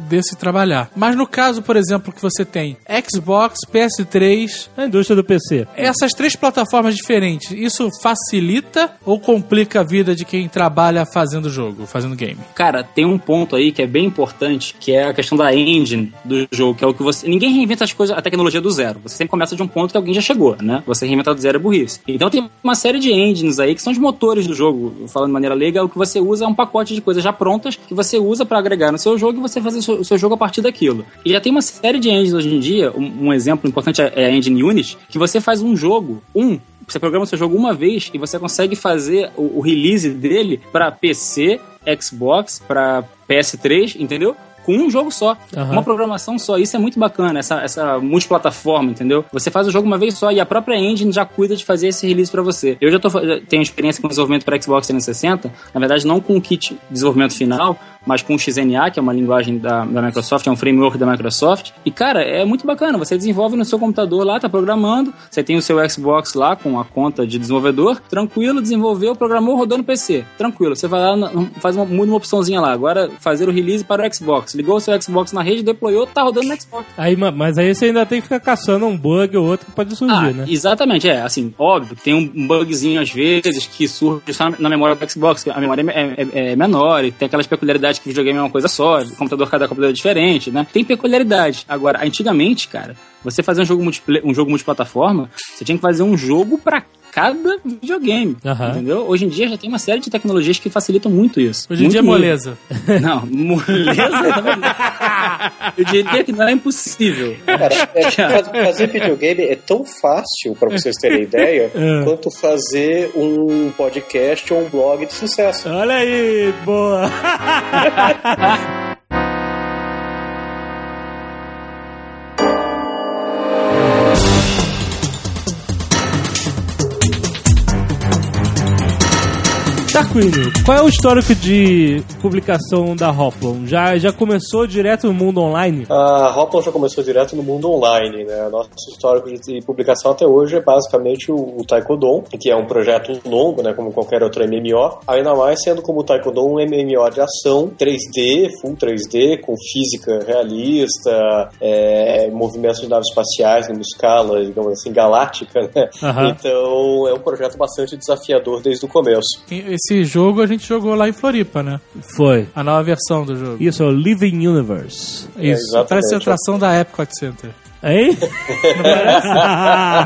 E: de, se- trabalhar. Mas no caso, por exemplo, que você tem Xbox, PS3,
B: A indústria do PC.
E: essas três plataformas diferentes, isso facilita ou complica a vida de quem trabalha fazendo jogo, fazendo game?
C: Cara, tem um ponto aí que é bem importante, que é a questão da engine do jogo, que é o que você. Ninguém reinventa as coisas, a tecnologia do zero. Você sempre começa de um ponto que alguém já chegou, né? Você reinventar do zero é burrice. Então tem uma série de engines aí que são os motores do jogo. Falando de maneira leiga, o que você usa é um pacote de coisas já prontas que você usa pra agregar no seu jogo e você fazer o seu, jogo a partir daquilo. E já tem uma série de engines hoje em dia. Um, um exemplo importante é a engine Unity, que você faz um jogo, um, você programa o seu jogo uma vez e você consegue fazer o, o release dele para PC, Xbox, para PS3, entendeu? Com um jogo só,
B: Aham.
C: uma programação só. Isso é muito bacana, essa, essa multiplataforma, entendeu? Você faz o jogo uma vez só e a própria engine já cuida de fazer esse release pra você. Eu já, tô, tenho experiência com desenvolvimento para Xbox 360, na verdade não com o kit de desenvolvimento final, mas com o XNA, que é uma linguagem da, da Microsoft, é um framework da Microsoft. E, cara, é muito bacana. Você desenvolve no seu computador lá, tá programando, você tem o seu Xbox lá com a conta de desenvolvedor, tranquilo, desenvolveu, programou, rodou no PC. Tranquilo. Você vai lá, faz uma, muda uma opçãozinha lá. Agora, fazer o release para o Xbox. Ligou o seu Xbox na rede, deployou, tá rodando no Xbox.
B: Aí, ma- mas aí você ainda tem que ficar caçando um bug ou outro que pode surgir,
C: Ah,
B: né?
C: exatamente, é. Assim, óbvio que tem um bugzinho às vezes que surge só na- memória do Xbox, a memória é, é- é menor e tem aquelas peculiaridades que videogame é uma coisa só, computador, cada computador é diferente, né? Tem peculiaridade. Agora, antigamente, cara, você fazer um jogo, um jogo multiplataforma, você tinha que fazer um jogo pra cada videogame,
B: Aham.
C: entendeu? Hoje em dia já tem uma série de tecnologias que facilitam muito isso.
E: Hoje em dia é moleza.
C: Não, moleza não. Eu diria que não é impossível.
D: Cara, é, faz- fazer videogame é tão fácil, pra vocês terem ideia,
B: É.
D: quanto fazer um podcast ou um blog de sucesso.
B: Olha aí, boa! Qual é o histórico de publicação da Hoplon? Já, já começou direto no mundo online?
D: A Hoplon já começou direto no mundo online, né? Nosso histórico de publicação até hoje é basicamente o, o Taekwondo, que é um projeto longo, né? Como qualquer outro MMO. Ainda mais sendo como o Taekwondo um MMO de ação 3D, full 3D, com física realista, é, movimentos de naves espaciais numa escala, digamos assim, galáctica, né? Então é um projeto bastante desafiador desde o começo.
E: Esse jogo a gente jogou lá em Floripa, né?
B: Foi.
E: A nova versão do jogo.
B: Isso é o Living Universe.
E: Isso, parece a atração da Epcot Center.
B: Hein?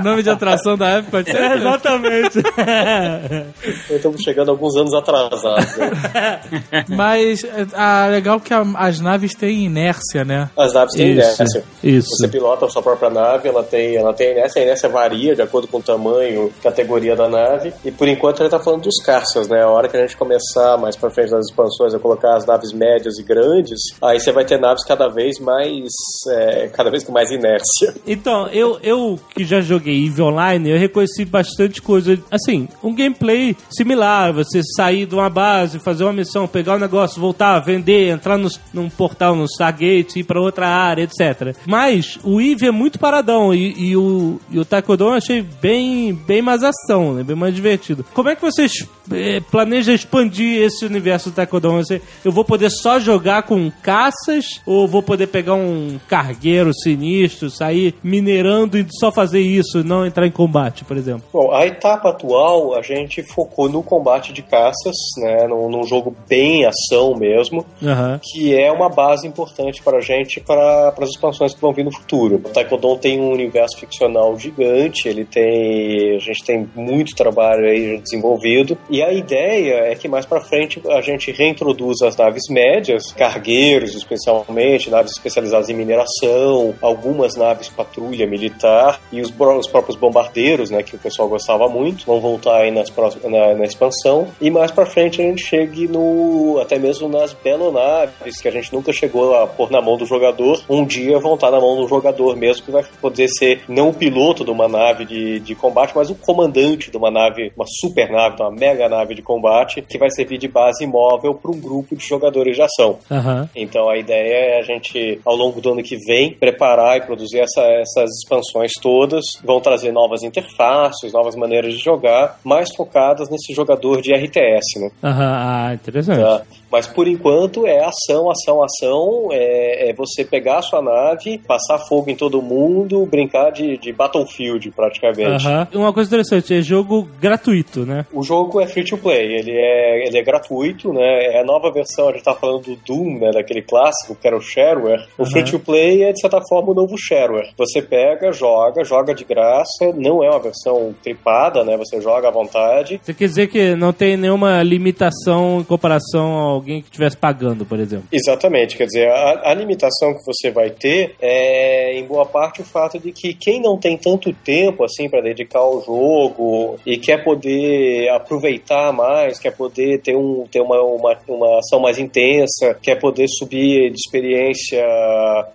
E: o nome de atração da Center?
B: É, exatamente.
D: Então, estamos chegando alguns anos atrasados. Né?
E: Mas é ah, legal que a- as naves têm inércia, né?
D: As naves têm
B: Isso,
D: inércia.
B: isso.
D: Você pilota a sua própria nave, ela tem, ela tem inércia, a inércia varia de acordo com o tamanho, categoria da nave. E por enquanto a gente tá falando dos caças, né? A hora que a gente começar mais pra frente nas expansões a colocar as naves médias e grandes, aí você vai ter naves cada vez mais. é, cada vez com mais inércia.
B: Então, eu, eu que já joguei EVE Online, eu reconheci bastante coisa. Assim, um gameplay similar. Você sair de uma base, fazer uma missão, pegar um negócio, voltar, vender, entrar no, num portal no Stargate, ir pra outra área, etc. Mas o EVE é muito paradão e, e o, e o Taekwondo eu achei bem, bem mais ação, né? bem mais divertido. Como é que vocês eh, planejam expandir esse universo do Taekwondo? Você, eu vou poder só jogar com caças ou vou poder pegar um cargueiro sinistro, Sair minerando e só fazer isso, não entrar em combate, por exemplo?
D: Bom, a etapa atual a gente focou no combate de caças, né, num, num jogo bem ação mesmo,
B: Aham.
D: que é uma base importante para a gente para as expansões que vão vir no futuro. O Taekwondo tem um universo ficcional gigante, ele tem a gente tem muito trabalho aí desenvolvido e a ideia é que mais para frente a gente reintroduza as naves médias, cargueiros especialmente, naves especializadas em mineração, algumas naves patrulha militar e os, os próprios bombardeiros, né, que o pessoal gostava muito, vão voltar aí nas na, na expansão e mais para frente a gente chegue no até mesmo nas belonaves que a gente nunca chegou a pôr na mão do jogador, um dia vão estar na mão do jogador mesmo que vai poder ser não o piloto de uma nave de, de combate, mas o comandante de uma nave, uma super nave, uma mega nave de combate que vai servir de base móvel para um grupo de jogadores de ação.
B: Aham.
D: Então a ideia é a gente, ao longo do ano que vem, preparar e produzir essa- essas expansões todas. Vão trazer novas interfaces, novas maneiras de jogar, mais focadas nesse jogador de RTS, né?
B: Aham, ah, interessante.
D: Tá? Mas por enquanto é ação, ação, ação. É, é você pegar a sua nave, passar fogo em todo mundo, brincar de, de Battlefield praticamente.
B: Uma coisa interessante, é jogo gratuito, né?
D: O jogo é free to play, ele é, ele é gratuito, né? É a nova versão, a gente tá falando do Doom, né? Daquele clássico que era o shareware. O free to play é, de certa forma, o novo shareware. Você pega, joga, joga de graça, não é uma versão tripada, né? Você joga à vontade.
B: Você quer dizer que não tem nenhuma limitação em comparação a alguém que estivesse pagando, por exemplo?
D: Exatamente, quer dizer, a, a limitação que você vai ter é, em boa parte, o fato de que quem não tem tanto tempo assim para dedicar ao jogo e quer poder aproveitar mais, quer poder ter, um, ter uma, uma, uma ação mais intensa, quer poder subir de experiência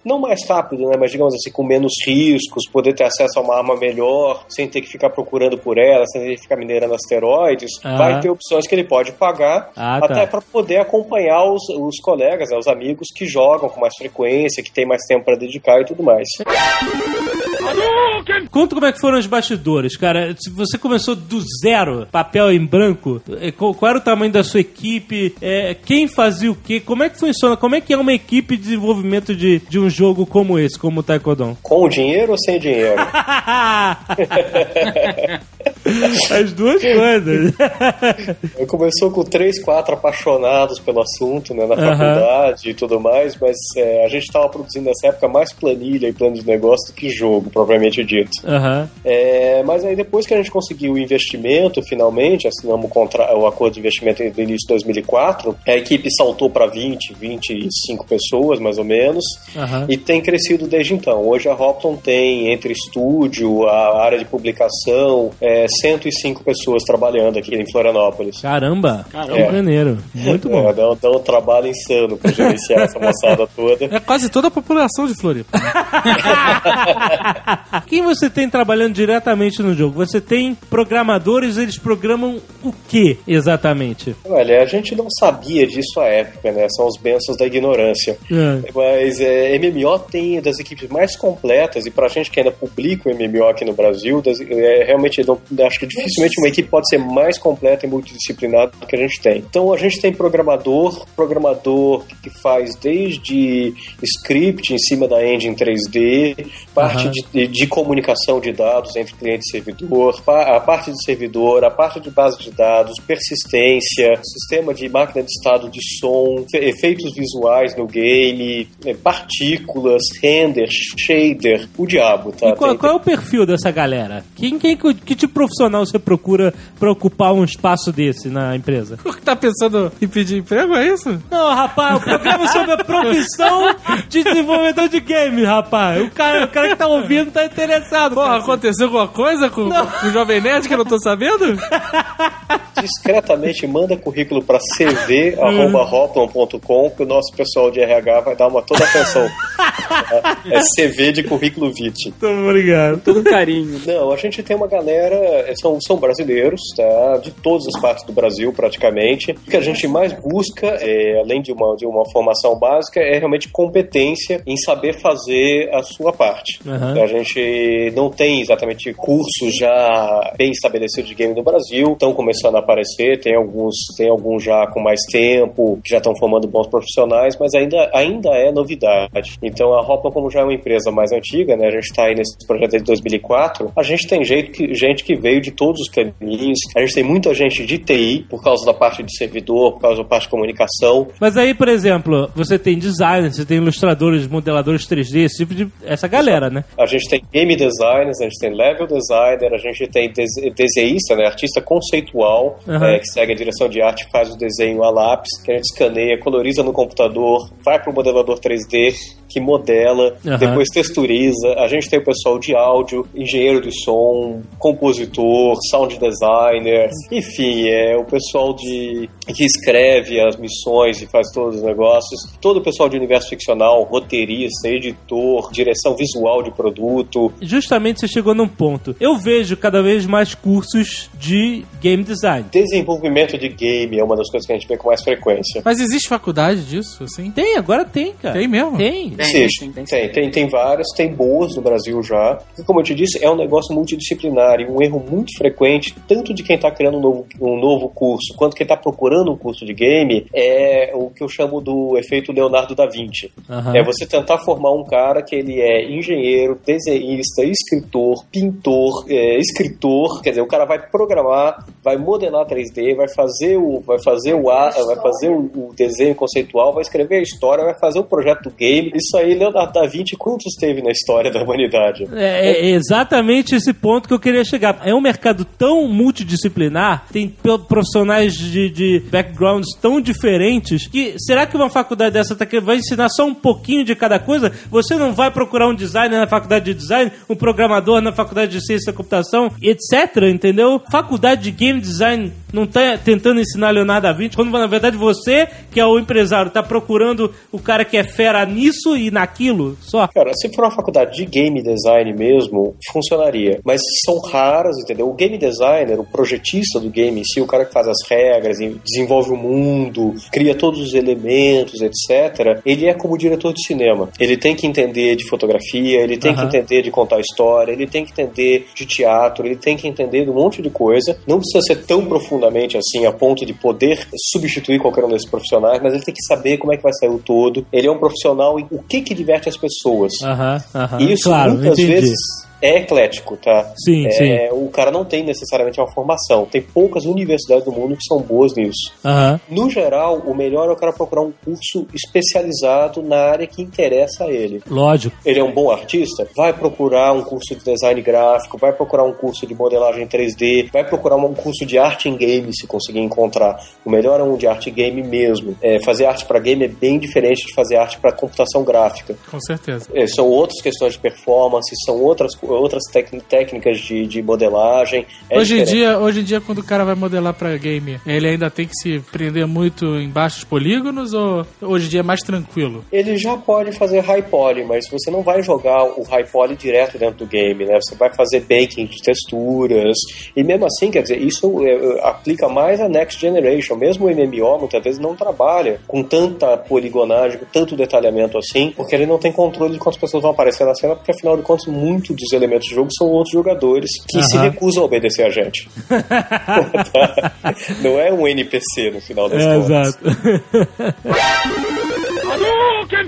D: não mais rápido, né, mas digamos assim, com menos riscos, poder ter acesso a uma arma melhor, sem ter que ficar procurando por ela, sem ter que ficar minerando asteroides, vai ter opções que ele pode pagar
B: Ah, tá.
D: até para poder acompanhar os, os colegas, né, os amigos que jogam com mais frequência, que tem mais tempo para dedicar e tudo mais.
B: Conta como é que foram os bastidores, cara. Se você começou do zero, papel em branco, eh, qual, era o tamanho da sua equipe? Eh, quem fazia o quê? Como é que funciona? Como é que é uma equipe de desenvolvimento de, de um jogo como esse, como o Taekwondo?
D: Com dinheiro ou sem dinheiro?
B: As duas coisas.
D: Começou com três, quatro apaixonados pelo assunto, né, na
B: Aham.
D: faculdade e tudo mais, mas é, a gente estava produzindo nessa época mais planilha e plano de negócio do que jogo, propriamente dito.
B: Aham.
D: É, mas aí depois que a gente conseguiu o investimento, finalmente, assinamos o, contra- o acordo de investimento no início de 2004, a equipe saltou para 20, 25 pessoas, mais ou menos,
B: Aham.
D: e tem crescido desde então. Hoje a Hopton tem, entre estúdio, a área de publicação, é, 105 pessoas trabalhando aqui em Florianópolis.
B: Caramba!
D: Caramba.
B: Que maneiro. Muito bom.
D: É, dá, dá um trabalho insano para gerenciar essa moçada toda.
E: É quase toda a população de Floripa.
B: Quem você tem trabalhando diretamente no jogo? Você tem programadores, eles programam o que exatamente?
D: Olha, a gente não sabia disso à época, né? São os bênçãos da ignorância.
B: É.
D: Mas é, MMO tem das equipes mais completas, e pra gente que ainda publica o MMO aqui no Brasil, das- é, realmente não, acho que dificilmente uma equipe pode ser mais completa e multidisciplinar do que a gente tem. Então a gente tem programador, programador que faz desde script em cima da engine 3D, parte
B: Aham.
D: de, de- comunicação de dados entre cliente e servidor, a parte de servidor, a parte de base de dados, persistência, sistema de máquina de estado de som, fe- efeitos visuais no game, eh, partículas, render, shader, o diabo, tá?
B: E qual,
D: Tem-
B: qual é o perfil dessa galera? Quem, quem, que de profissional você procura pra ocupar um espaço desse na empresa?
E: tá pensando em pedir emprego, é isso?
B: Não, rapaz, o programa é sobre a profissão de desenvolvedor de game, rapaz. O cara, o cara que tá ouvindo tá interessado.
E: Porra,
B: cara.
E: aconteceu alguma coisa com, com o Jovem Nerd que eu não tô sabendo?
D: discretamente manda currículo para cv.hoplon.com que o nosso pessoal de RH vai dar uma toda atenção. é CV de currículo vitae.
B: Muito obrigado.
C: Todo carinho.
D: Não, a gente tem uma galera é, são, são brasileiros, tá? De todas as partes do Brasil, praticamente. O que a gente mais busca, é, além de uma, de uma formação básica, é realmente competência em saber fazer a sua parte.
B: Aham.
D: A gente não tem exatamente cursos já bem estabelecidos de game no Brasil, estão começando a aparecer, tem alguns, tem alguns já com mais tempo, que já estão formando bons profissionais, mas ainda, ainda é novidade. Então a Hopla, como já é uma empresa mais antiga, né, a gente está aí nesse projeto desde 2004, a gente tem jeito que, gente que veio de todos os caminhos, a gente tem muita gente de TI, por causa da parte de servidor, por causa da parte de comunicação,
B: Mas aí, por exemplo, você tem designers, você tem ilustradores, modeladores 3D, esse tipo de. Essa galera, né?
D: A gente tem game designers, a gente tem level designer, a gente tem dese- desenhista, né, artista conceitual,
B: Aham.
D: é, que segue a direção de arte, faz o desenho a lápis, que a gente escaneia, coloriza no computador, vai para o modelador 3D, que modela,
B: Aham.
D: depois texturiza. A gente tem o pessoal de áudio, engenheiro de som, compositor, sound designer, enfim, é o pessoal de que escreve as missões e faz todos os negócios. Todo o pessoal de universo ficcional, roteirista, editor, direção visual de produto.
B: Justamente você chegou num ponto. Eu vejo cada vez mais cursos de game design.
D: Desenvolvimento de game é uma das coisas que a gente vê com mais frequência.
E: Mas existe faculdade disso, assim?
B: Tem, agora tem, cara.
E: Tem mesmo?
B: Tem.
D: Existe. Tem, tem, tem, várias, tem boas no Brasil já. E como eu te disse, é um negócio multidisciplinar e um erro muito frequente, tanto de quem está criando um novo, um novo curso, quanto quem está procurando um curso de game, é o que eu chamo do efeito Leonardo da Vinci.
B: Aham.
D: É você tentar formar um cara que ele é engenheiro, desenhista, escritor, pintor, é, escritor, quer dizer, o cara vai programar, vai modelar 3D, vai fazer o, vai fazer o, a- vai fazer o, o desenho conceitual, vai escrever a história, vai fazer o projeto do game. Isso aí, Leonardo da Vinci, quantos teve na história da humanidade?
B: É, é exatamente esse ponto que eu queria chegar. É um mercado tão multidisciplinar, tem profissionais de, de backgrounds tão diferentes, que será que uma faculdade dessa tá que vai ensinar só um pouquinho de cada coisa? Você não vai procurar um designer na faculdade de design, um programador na faculdade de ciência da computação, etc, entendeu? Faculdade de game design não tá tentando ensinar Leonardo da Vinci, quando na verdade você, que é o empresário, tá procurando o cara que é fera nisso e naquilo só.
D: Cara, se for uma faculdade de game design mesmo, funcionaria. Mas são raras, entendeu? O game designer, o projetista do game em si, o cara que faz as regras, desenvolve o mundo, cria todos os elementos, etc., ele é como diretor de cinema. Ele tem que entender de fotografia, ele tem
B: Aham.
D: que entender de contar história, ele tem que entender de teatro, ele tem que entender de um monte de coisa. Não precisa ser tão profundamente assim, a ponto de poder substituir qualquer um desses profissionais, mas ele tem que saber como é que vai sair o todo. Ele é um profissional em o que que diverte as pessoas.
B: Aham, aham.
D: Isso
B: claro,
D: muitas vezes é eclético, tá?
B: Sim,
D: É,
B: sim.
D: O cara não tem necessariamente uma formação. Tem poucas universidades do mundo que são boas nisso.
B: Aham.
D: No geral, o melhor é o cara procurar um curso especializado na área que interessa a ele.
B: Lógico.
D: Ele é um bom artista? Vai procurar um curso de design gráfico, vai procurar um curso de modelagem 3D, vai procurar um curso de arte em game se conseguir encontrar. O melhor é um de arte em game mesmo. É, fazer arte para game é bem diferente de fazer arte para computação gráfica.
E: Com certeza.
D: É, são outras questões de performance, são outras, outras técnicas de, de modelagem. É
E: hoje, em dia, hoje em dia, quando o cara vai modelar pra game, ele ainda tem que se prender muito em baixos polígonos ou hoje em dia é mais tranquilo?
D: Ele já pode fazer high poly, mas você não vai jogar o high poly direto dentro do game, né? Você vai fazer baking de texturas. E mesmo assim, quer dizer, isso é, é, aplica mais a Next Generation. Mesmo o MMO muitas vezes não trabalha com tanta poligonagem, com tanto detalhamento assim, porque ele não tem controle de quantas pessoas vão aparecer na cena, porque afinal de contas, muitos dos elementos do jogo são outros jogadores que se recusam a obedecer a gente. não é um NPC no final das
B: É,
D: contas.
B: exato.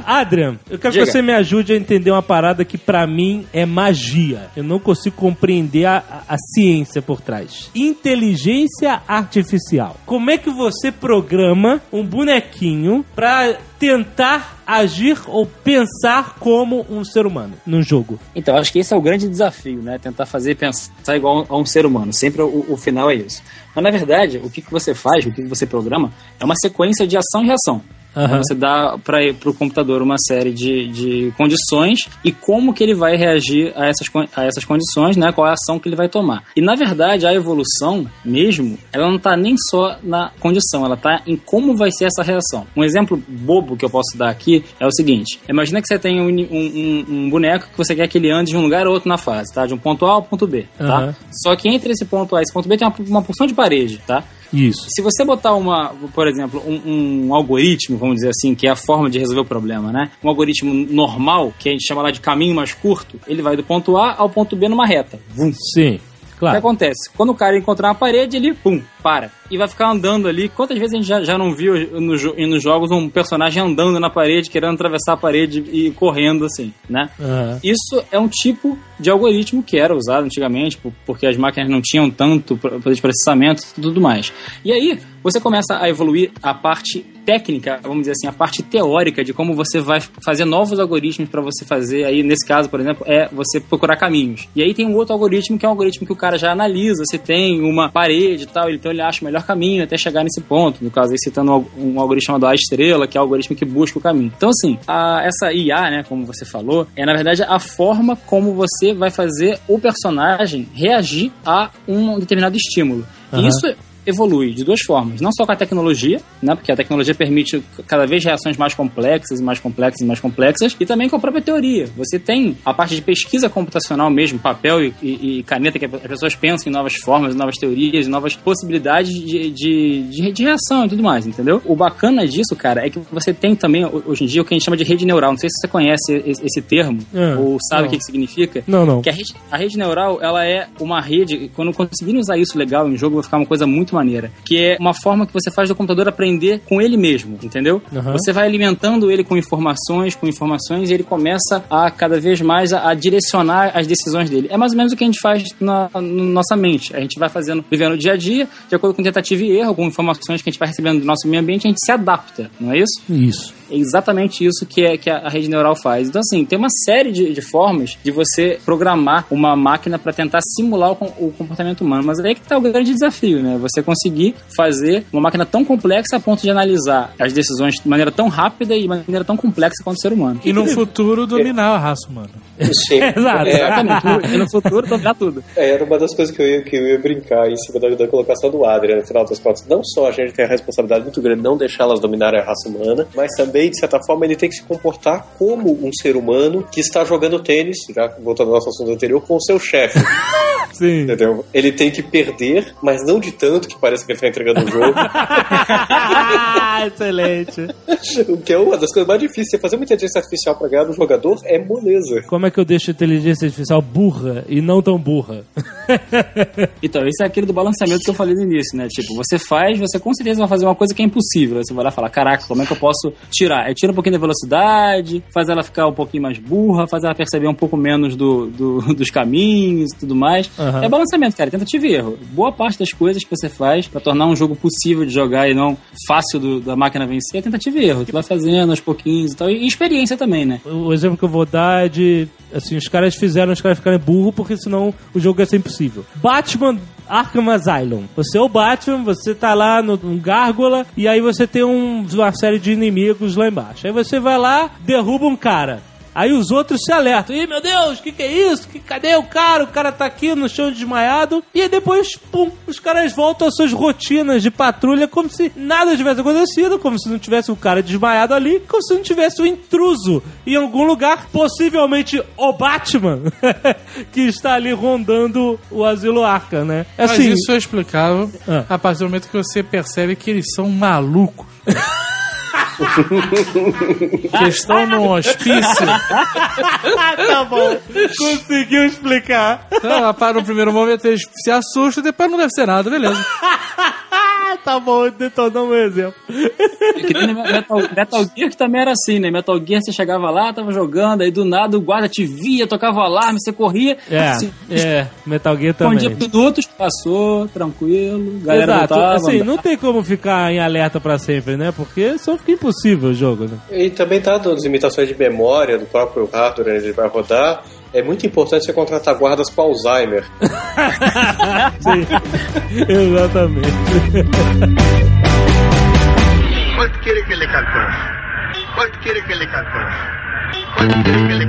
B: Adrian, eu quero
C: Diga.
B: que você me ajude a entender uma parada que pra mim é magia. Eu não consigo compreender a, a- a ciência por trás. Inteligência artificial. Como é que você programa um bonequinho pra tentar agir ou pensar como um ser humano num jogo?
C: Então, acho que esse é o grande desafio, né? Tentar fazer pensar igual a um ser humano. Sempre o, o final é isso. Mas, na verdade, o que, que você faz, o que, que você programa, é uma sequência de ação e reação.
B: Aham.
C: Você dá para o computador uma série de, de condições e como que ele vai reagir a essas, a essas condições, né? Qual é a ação que ele vai tomar. E na verdade, a evolução mesmo, ela não tá nem só na condição, ela tá em como vai ser essa reação. Um exemplo bobo que eu posso dar aqui é o seguinte: imagina que você tem um, um- um- boneco que você quer que ele ande de um lugar ou outro na fase, tá? De um ponto A ao ponto B, tá?
B: Aham.
C: Só que entre esse ponto A e esse ponto B tem uma, uma porção de parede, tá?
B: Isso.
C: Se você botar uma, por exemplo, um, um algoritmo, vamos dizer assim, que é a forma de resolver o problema, né? Um algoritmo normal, que a gente chama lá de caminho mais curto, ele vai do ponto A ao ponto B numa reta. Vum.
B: Sim,
C: O que
B: claro.
C: acontece? Quando o cara encontrar uma parede, ele, pum, para. E vai ficar andando ali. Quantas vezes a gente já, já não viu no, nos jogos um personagem andando na parede, querendo atravessar a parede e correndo assim, né?
B: Aham.
C: Isso é um tipo de algoritmo que era usado antigamente, por- porque as máquinas não tinham tanto poder de processamento e tudo mais. E aí, você começa a evoluir a parte técnica, vamos dizer assim, a parte teórica de como você vai fazer novos algoritmos para você fazer. Aí, nesse caso, por exemplo, é você procurar caminhos. E aí tem um outro algoritmo que é um algoritmo que o cara já analisa se tem uma parede e tal, então ele acha o melhor caminho até chegar nesse ponto. No caso, aí citando um algoritmo chamado A estrela, que é o algoritmo que busca o caminho. Então, assim, a- essa IA, né, como você falou, é na verdade a forma como você vai fazer o personagem reagir a um determinado estímulo. E
B: Aham.
C: isso evolui de duas formas, não só com a tecnologia, né, porque a tecnologia permite cada vez reações mais complexas e mais complexas e mais complexas, e também com a própria teoria. Você tem a parte de pesquisa computacional mesmo, papel e, e- e caneta, que as pessoas pensam em novas formas, novas teorias, novas possibilidades de, de, de, de reação e tudo mais, entendeu? O bacana disso, cara, é que você tem também, ho- hoje em dia, o que a gente chama de rede neural. Não sei se você conhece esse, esse termo,
B: Ah,
C: ou sabe
B: não.
C: o que, que significa.
B: Não, não.
C: Que a rede, a rede neural, ela é uma rede, quando conseguirem usar isso legal em jogo, vai ficar uma coisa muito maneira. Que é uma forma que você faz do computador aprender com ele mesmo, entendeu?
B: Aham.
C: Você vai alimentando ele com informações, com informações, e ele começa a cada vez mais a, a direcionar as decisões dele. É mais ou menos o que a gente faz na, na nossa mente. A gente vai fazendo, vivendo o dia a dia, de acordo com tentativa e erro, com informações que a gente vai recebendo do nosso meio ambiente, a gente se adapta, não é isso?
B: Isso.
C: É exatamente isso que, é, que a, rede neural faz. Então, assim, tem uma série de, de formas de você programar uma máquina para tentar simular o, o comportamento humano. Mas aí que tá o grande desafio, né? Você conseguir fazer uma máquina tão complexa a ponto de analisar as decisões de maneira tão rápida e de maneira tão complexa quanto o ser humano.
E: E no futuro dominar a raça humana.
D: Sim.
B: Exato.
D: É,
C: Exatamente. E no futuro dominar tudo.
D: É, era uma das coisas que eu ia, que eu ia brincar em cima da, da colocação do Adrian, no final das contas. Não só a gente tem a responsabilidade muito grande de não deixar elas dominarem a raça humana, mas também, de certa forma, ele tem que se comportar como um ser humano que está jogando tênis, já voltando ao nosso assunto anterior, com o seu chefe.
B: Sim.
D: Entendeu? Ele tem que perder, mas não de tanto que parece que ele está entregando o jogo.
B: Excelente.
D: o que é uma das coisas mais difíceis. Você fazer uma inteligência artificial para ganhar do jogador é moleza.
B: Como é que eu deixo a inteligência artificial burra e não tão burra?
C: Então, isso é aquilo do balanceamento que eu falei no início, né? Tipo, você faz, você com certeza vai fazer uma coisa que é impossível. Você vai lá e fala, caraca, como é que eu posso tirar? É tira um pouquinho da velocidade, faz ela ficar um pouquinho mais burra, faz ela perceber um pouco menos do, do- dos caminhos e tudo mais.
B: Aham.
C: É balanceamento, cara, tentativa e erro. Boa parte das coisas que você faz pra tornar um jogo possível de jogar e não fácil do- da máquina vencer é tentativa e erro. Tu vai fazendo aos pouquinhos e tal. E experiência também, né?
B: O exemplo que eu vou dar é de. Assim, os caras fizeram os caras ficarem burros porque senão o jogo ia ser impossível. Batman Arkham Asylum. Você é o Batman, você tá lá no, no Gárgola e aí você tem um- uma série de inimigos lá embaixo. Aí você vai lá, derruba um cara. Aí os outros se alertam. Ih, meu Deus, o que, que é isso? Que, cadê o cara? O cara tá aqui no chão desmaiado. E aí depois, pum, os caras voltam às suas rotinas de patrulha como se nada tivesse acontecido, como se não tivesse o cara desmaiado ali, como se não tivesse o intruso em algum lugar, possivelmente o Batman, que está ali rondando o asilo Arca, né?
E: Mas
B: Assim,
E: isso é explicável
B: Ah.
E: a partir do momento que você percebe que eles são malucos. que estão num hospício.
B: tá bom. Conseguiu explicar.
E: Então, para no primeiro momento eles se assustam, depois não deve ser nada, beleza.
B: tá bom, detonou meu exemplo.
C: É que nem Metal, Metal Gear que também era assim, né? Metal Gear você chegava lá, tava jogando, aí do nada o guarda te via, tocava o alarme, você corria.
B: É,
C: se
B: é, Metal Gear também.
C: minutos, passou, tranquilo, galera
B: Exato,
C: voltava.
B: assim,
C: andava.
B: não tem como ficar em alerta pra sempre, né? Porque só fica impossível o jogo, né?
D: E também tá das limitações de memória do próprio hardware onde ele vai rodar. É muito importante você contratar guardas com Alzheimer.
B: Sim, exatamente.
M: quiere que le? ¿Cuál quiere que le? ¿Cuál quiere que le?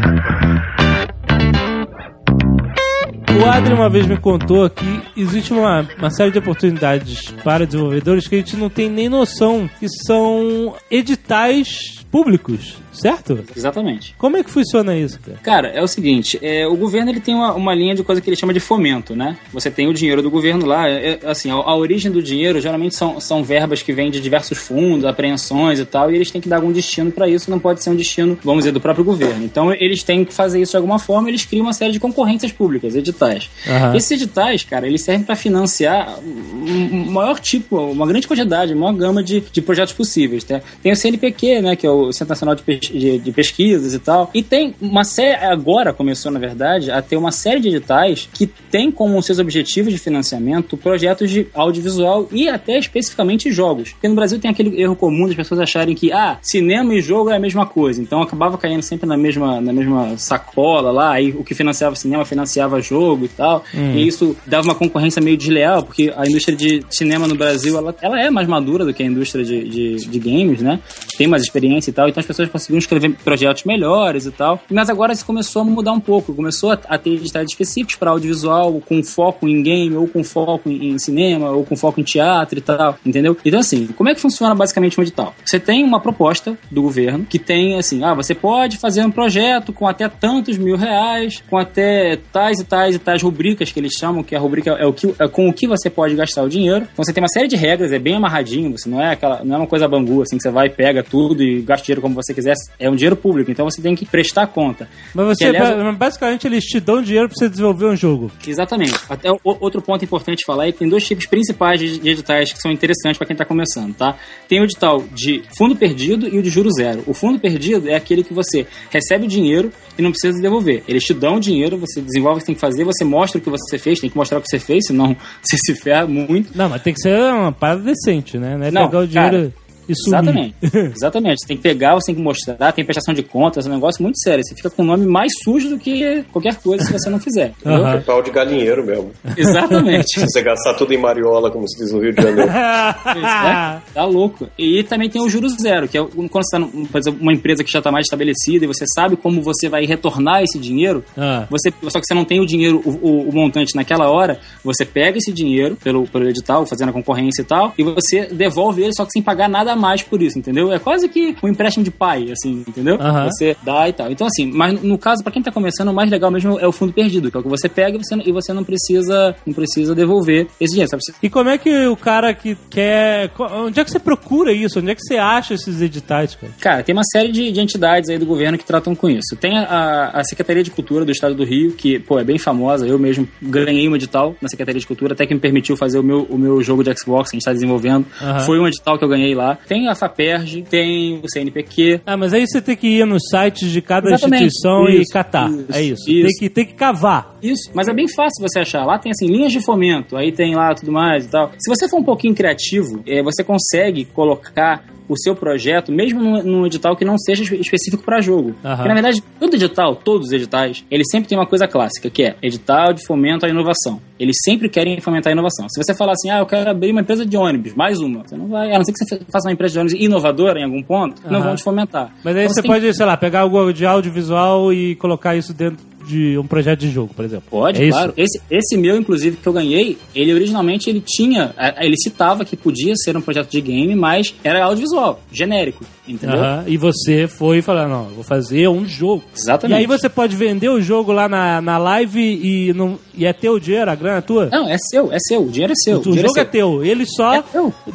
B: O Adri uma vez me contou que existe uma, uma série de oportunidades para desenvolvedores que a gente não tem nem noção que são editais públicos, certo?
C: Exatamente.
B: Como é que funciona isso, cara?
C: Cara, é o seguinte, é, o governo ele tem uma, uma linha de coisa que ele chama de fomento, né? Você tem o dinheiro do governo lá, é, é, assim, a, a origem do dinheiro geralmente são, são verbas que vêm de diversos fundos, apreensões e tal, e eles têm que dar algum destino para isso, não pode ser um destino, vamos dizer, do próprio governo. Então eles têm que fazer isso de alguma forma, eles criam uma série de concorrências públicas, editais.
B: Aham.
C: Esses editais, cara, eles servem para financiar um um maior tipo, uma grande quantidade, uma maior gama de, de projetos possíveis. Tá? Tem o CNPq, né, que é o Centro Nacional de, Pes- de- de Pesquisas e tal. E tem uma série, agora começou, na verdade, a ter uma série de editais que tem como seus objetivos de financiamento projetos de audiovisual e até especificamente jogos. Porque no Brasil tem aquele erro comum das pessoas acharem que, ah, cinema e jogo é a mesma coisa. Então acabava caindo sempre na mesma, na mesma sacola lá, aí o que financiava cinema financiava jogo e tal.
B: Hum.
C: E isso dava uma concorrência meio desleal, porque a indústria de cinema no Brasil, ela, ela é mais madura do que a indústria de, de, de games, né? Tem mais experiência e tal, então as pessoas conseguiam escrever projetos melhores e tal. Mas agora isso começou a mudar um pouco, começou a, ter editais específicos para audiovisual, com foco em game, ou com foco em, em cinema, ou com foco em teatro e tal, entendeu? Então assim, como é que funciona basicamente um edital? Você tem uma proposta do governo que tem assim, ah, você pode fazer um projeto com até tantos mil reais, com até tais e tais e tais rubricas que eles chamam, que a rubrica é o que é com o que você pode gastar o dinheiro. Então você tem uma série de regras, é bem amarradinho, você não é aquela, não é uma coisa bangu assim que você vai pega tudo e gasta dinheiro como você quiser, é um dinheiro público, então você tem que prestar conta.
B: Mas você,
C: Que, aliás,
B: ba- basicamente, eles te dão dinheiro pra você desenvolver um jogo.
C: Exatamente. Até o- outro ponto importante falar é que tem dois tipos principais de, de editais que são interessantes para quem está começando, tá? Tem o edital de fundo perdido e o de juro zero. O fundo perdido é aquele que você recebe o dinheiro e não precisa devolver. Eles te dão o dinheiro, você desenvolve o que tem que fazer, você mostra o que você fez, tem que mostrar o que você fez, senão você se ferra muito.
B: Não, mas tem que ser uma parada decente, né? Não é
C: Não,
B: pegar o dinheiro
C: cara,
B: e sumir.
C: Exatamente. Exatamente. Você tem que pegar, você tem que mostrar, tem prestação de contas, é um negócio muito sério. Você fica com o nome mais sujo do que qualquer coisa se você não fizer. entendeu?
D: É pau de galinheiro mesmo.
C: Exatamente.
D: Se você gastar tudo em mariola, como se diz no Rio de Janeiro.
C: É, tá louco. E também tem o juro zero, que é quando você tá, num- por exemplo, uma empresa que já está mais estabelecida e você sabe como você vai retornar esse dinheiro,
B: Ah.
C: você, só que você não tem o dinheiro, o, o- o montante naquela hora, você pega esse dinheiro pelo, pelo edital, fazendo a concorrência e tal, e você devolve ele, só que sem pagar nada a mais por isso, entendeu? É quase que um empréstimo de pai, assim, entendeu?
B: Aham.
C: Você dá e tal. Então, assim, mas no caso, pra quem tá começando, o mais legal mesmo é o fundo perdido, que é o que você pega e você, e você não precisa não precisa devolver esse dinheiro. Precisa
B: E como é que o cara que quer. Onde é que você procura isso? Onde é que você acha esses editais, cara?
C: Cara, tem uma série de, de entidades aí do governo que tratam com isso. Tem a, a Secretaria de Cultura do Estado do Rio, que, pô, é bem famosa. Eu mesmo ganhei um edital na Secretaria de Cultura, até que me permitiu fazer o meu, o meu jogo de Xbox que a gente tá desenvolvendo.
B: Aham.
C: Foi um edital que eu ganhei lá. Tem a FAPERJ, tem o CNPq.
B: Ah, mas aí você tem que ir nos sites de cada
C: Exatamente.
B: instituição e
C: Isso,
B: catar.
C: isso,
B: é isso.
C: isso.
B: Tem, que, tem que cavar.
C: Isso, mas é bem fácil você achar. Lá tem assim, linhas de fomento, aí tem lá tudo mais e tal. Se você for um pouquinho criativo, eh, você consegue colocar o seu projeto, mesmo num, num edital que não seja espe- específico para jogo.
B: Aham.
C: Porque, na verdade, todo edital, todos os editais, eles sempre tem uma coisa clássica, que é edital de fomento à inovação. Eles sempre querem fomentar a inovação. Se você falar assim, ah, eu quero abrir uma empresa de ônibus, mais uma, você não vai, a não ser que você faça uma empresa de ônibus inovadora em algum ponto, não
B: Aham.
C: vão te fomentar.
B: Mas aí
C: Então,
B: você
C: tem-
B: pode, sei lá, pegar algo de audiovisual e colocar isso dentro de um projeto de jogo, por exemplo.
C: Pode,
B: é
C: claro. Esse, esse meu, inclusive, que eu ganhei, ele originalmente ele tinha. Ele citava que podia ser um projeto de game, mas era audiovisual, genérico, entendeu?
B: Aham, E você foi e falou, não, eu vou fazer um jogo.
C: Exatamente.
B: E aí você pode vender o jogo lá na, na live e, não, e é teu dinheiro, a grana é tua?
C: Não, é seu, é seu, o dinheiro é seu.
B: O,
C: o
B: jogo é,
C: seu.
B: teu. Eles só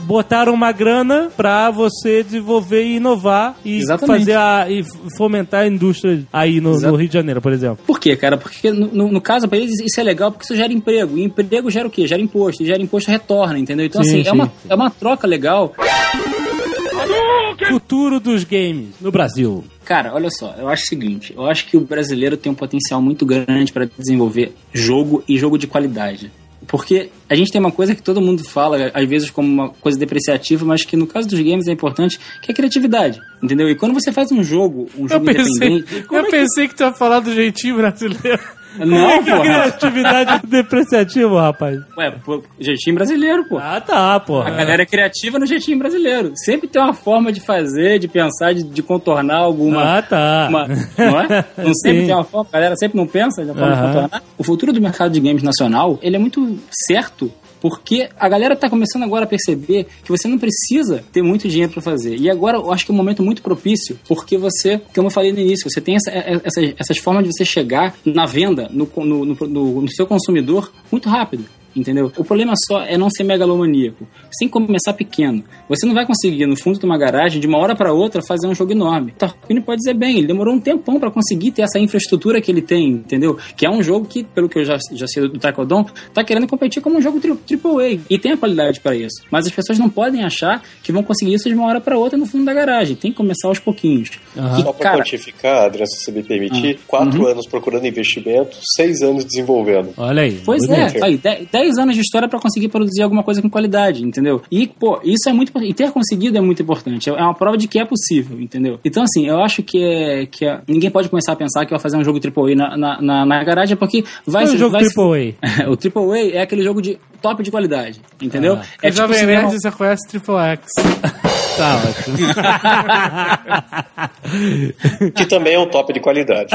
B: botaram uma grana pra você desenvolver e inovar e
C: Exatamente.
B: fazer a, e fomentar a indústria aí no, no Rio de Janeiro, por exemplo.
C: Por quê, cara? Porque no, no- no caso, pra eles, isso é legal porque isso gera emprego. E emprego gera o quê? Gera imposto. E gera imposto retorna, entendeu? Então,
B: Sim,
C: assim,
B: sim.
C: É, uma, é uma troca legal.
B: Futuro dos games no Brasil.
C: Cara, olha só, eu acho o seguinte: eu acho que o brasileiro tem um potencial muito grande para desenvolver jogo e jogo de qualidade. Porque a gente tem uma coisa que todo mundo fala, às vezes, como uma coisa depreciativa, mas que no caso dos games é importante, que é a criatividade. Entendeu? E quando você faz um jogo, um
E: Eu
C: jogo
E: pensei,
C: independente.
E: eu pensei que tu ia falar do jeitinho brasileiro.
C: Não,
B: que
C: porra.
B: criatividade depreciativa, rapaz.
C: Ué, pô, jeitinho brasileiro, pô.
B: Ah, tá,
C: A
B: porra.
C: galera é criativa no jeitinho brasileiro. Sempre tem uma forma de fazer, de pensar, de, de contornar alguma.
B: Ah, tá.
C: uma- não é? Não sempre tem uma forma, a galera sempre não pensa de forma de contornar. O futuro do mercado de games nacional, ele é muito certo. Porque a galera tá começando agora a perceber que você não precisa ter muito dinheiro para fazer. E agora eu acho que é um momento muito propício, porque você, como eu falei no início, você tem essa, essa- essas formas de você chegar na venda, no, no, no- no seu consumidor, muito rápido. Entendeu? O problema só é não ser megalomaníaco. Você tem que começar pequeno. Você não vai conseguir, no fundo de uma garagem, de uma hora para outra, fazer um jogo enorme. O Tarquini pode dizer bem, ele demorou um tempão para conseguir ter essa infraestrutura que ele tem, entendeu? Que é um jogo que, pelo que eu já, já sei do Taekwondo, tá querendo competir como um jogo tri- AAA. E tem a qualidade para isso. Mas as pessoas não podem achar que vão conseguir isso de uma hora para outra no fundo da garagem. Tem que começar aos pouquinhos. E,
D: Só pra
C: cara,
D: quantificar, Adriano, se você me permitir,
C: Ah.
D: quatro
C: Uhum.
D: anos procurando investimento, seis anos desenvolvendo.
B: Olha aí.
C: Pois
D: Bonito.
C: é, aí, 10 anos de história pra conseguir produzir alguma coisa com qualidade, entendeu? E, pô, isso é muito E ter conseguido é muito importante. É uma prova de que é possível, entendeu? Então, assim, eu acho que, é, que é- ninguém pode começar a pensar que vai fazer um jogo AAA na, na, na, na garagem, porque vai
B: Qual é o
C: ser.
B: jogo
C: vai ser-
B: AAA?
C: o AAA é aquele jogo de top de qualidade, entendeu?
E: Ah.
C: é
E: o Jovem
C: cinema-
E: Nerd você conhece Triple X.
B: Tá ótimo.
D: Que também é um top de qualidade.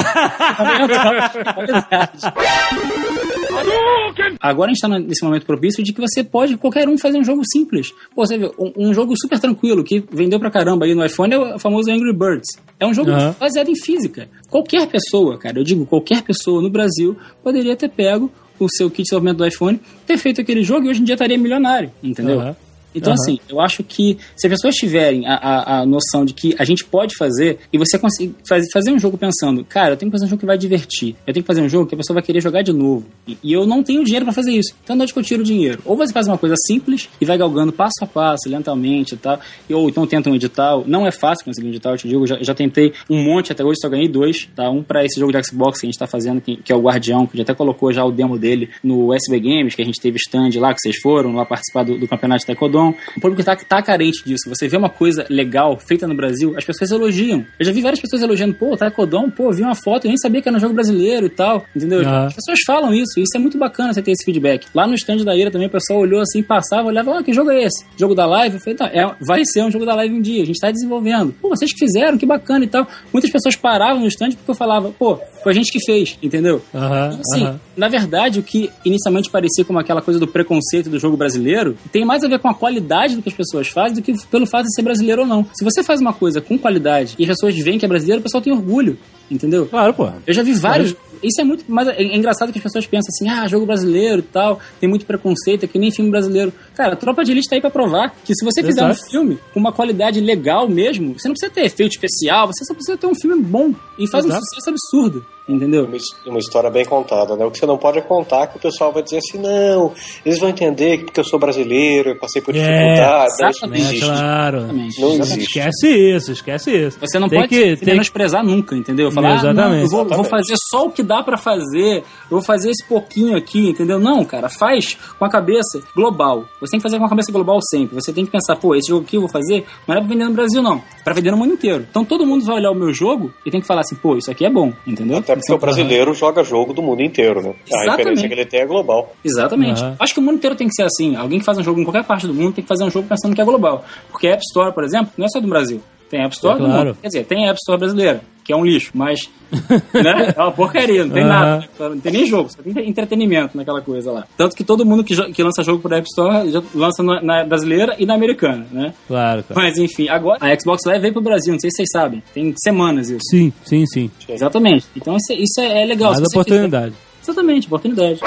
C: Agora a gente tá nesse momento propício de que você pode, qualquer um, fazer um jogo simples. Pô, você vê, um, um jogo super tranquilo que vendeu pra caramba aí no iPhone é o famoso Angry Birds. É um jogo
B: Aham.
C: baseado em física. Qualquer pessoa, cara, eu digo qualquer pessoa no Brasil poderia ter pego o seu kit de desenvolvimento do iPhone, ter feito aquele jogo e hoje em dia estaria milionário, entendeu?
B: Aham.
C: Então,
B: Aham.
C: assim, eu acho que se as pessoas tiverem a, a, a noção de que a gente pode fazer e você conseguir faz, fazer um jogo pensando, cara, eu tenho que fazer um jogo que vai divertir, eu tenho que fazer um jogo que a pessoa vai querer jogar de novo. E, e eu não tenho dinheiro pra fazer isso. Então, onde que eu tiro o dinheiro? Ou você faz uma coisa simples e vai galgando passo a passo, lentamente e tal, e, ou então tenta um edital. Não é fácil conseguir um edital, eu te digo, eu já, já tentei um monte, até hoje só ganhei dois, tá? Um pra esse jogo de Xbox que a gente tá fazendo, que, que é o Guardião, que já até colocou já o demo dele no SB Games, que a gente teve stand lá, que vocês foram lá participar do, do campeonato de Taekwondo. O público tá, tá carente disso. Você vê uma coisa legal feita no Brasil, as pessoas elogiam. Eu já vi várias pessoas elogiando, pô, Taekwondo, pô, vi uma foto, eu nem sabia que era um jogo brasileiro e tal, entendeu?
B: Ah.
C: As pessoas falam isso, e isso é muito bacana você ter esse feedback. Lá no stand da Ira também, o pessoal olhou assim, passava, olhava, ah, que jogo é esse? Jogo da live? Eu falei, tá, é, vai ser um jogo da live um dia, a gente tá desenvolvendo. Pô, vocês que fizeram, que bacana e tal. Muitas pessoas paravam no stand porque eu falava, pô, foi a gente que fez, entendeu?
B: Aham,
C: Então, assim,
B: aham.
C: na verdade, o que inicialmente parecia como aquela coisa do preconceito do jogo brasileiro tem mais a ver com a qualidade do que as pessoas fazem do que pelo fato de ser brasileiro ou não. Se você faz uma coisa com qualidade e as pessoas veem que é brasileiro, o pessoal tem orgulho, entendeu?
B: Claro, pô.
C: Eu já vi vários. Isso é muito. Mas é é engraçado que as pessoas pensam assim: ah, jogo brasileiro e tal, tem muito preconceito, é que nem filme brasileiro. Cara, Tropa de Elite tá aí pra provar que se você fizer um filme com uma qualidade legal mesmo, você não precisa ter efeito especial, você só precisa ter um filme bom e faz um
B: Exato.
C: sucesso absurdo, entendeu?
D: Uma, his- uma história bem contada, né? O que você não pode é contar que o pessoal vai dizer assim, não, eles vão entender que porque eu sou brasileiro, eu passei por
B: É,
D: dificuldade, isso não
C: exatamente,
B: É,
D: existe.
B: claro.
C: Exatamente.
D: Não
C: Exatamente.
D: existe.
B: Esquece isso, esquece isso.
C: Você não
B: Tem
C: pode
B: que- tem-
C: menosprezar nunca, entendeu? Falar, ah, não,
B: Exatamente.
C: eu vou, vou
D: Exatamente.
C: fazer só o que dá pra fazer, eu vou fazer esse pouquinho aqui, entendeu? Não, cara, faz com a cabeça global. Você tem que fazer com a cabeça global sempre. Você tem que pensar, pô, esse jogo aqui eu vou fazer, não é pra vender no Brasil, não. É pra vender no mundo inteiro. Então todo mundo vai olhar o meu jogo e tem que falar assim, pô, isso aqui é bom, entendeu?
D: Até porque o brasileiro joga jogo do mundo inteiro, né? A
C: Exatamente.
D: referência que ele tem é global.
C: Exatamente.
B: Aham.
C: Acho que o mundo inteiro tem que ser assim. Alguém que faz um jogo em qualquer parte do mundo tem que fazer um jogo pensando que é global. Porque a App Store, por exemplo, não é só do Brasil. Tem App Store
B: É
C: do
B: claro.
C: mundo. Quer dizer, tem a App Store brasileira, que é um lixo, mas né? é uma porcaria, não tem
B: Aham.
C: nada. Não tem nem jogo, só tem entretenimento naquela coisa lá. Tanto que todo mundo que, jo- que lança jogo por App Store já lança na, na brasileira e na americana, né?
B: Claro, claro.
C: Mas enfim, agora a Xbox Live veio pro Brasil, não sei se vocês sabem. Tem semanas isso.
B: Sim, sim, sim.
C: Exatamente. Então isso, é- isso é, é legal. Você
B: oportunidade.
C: fizer- Exatamente, oportunidade.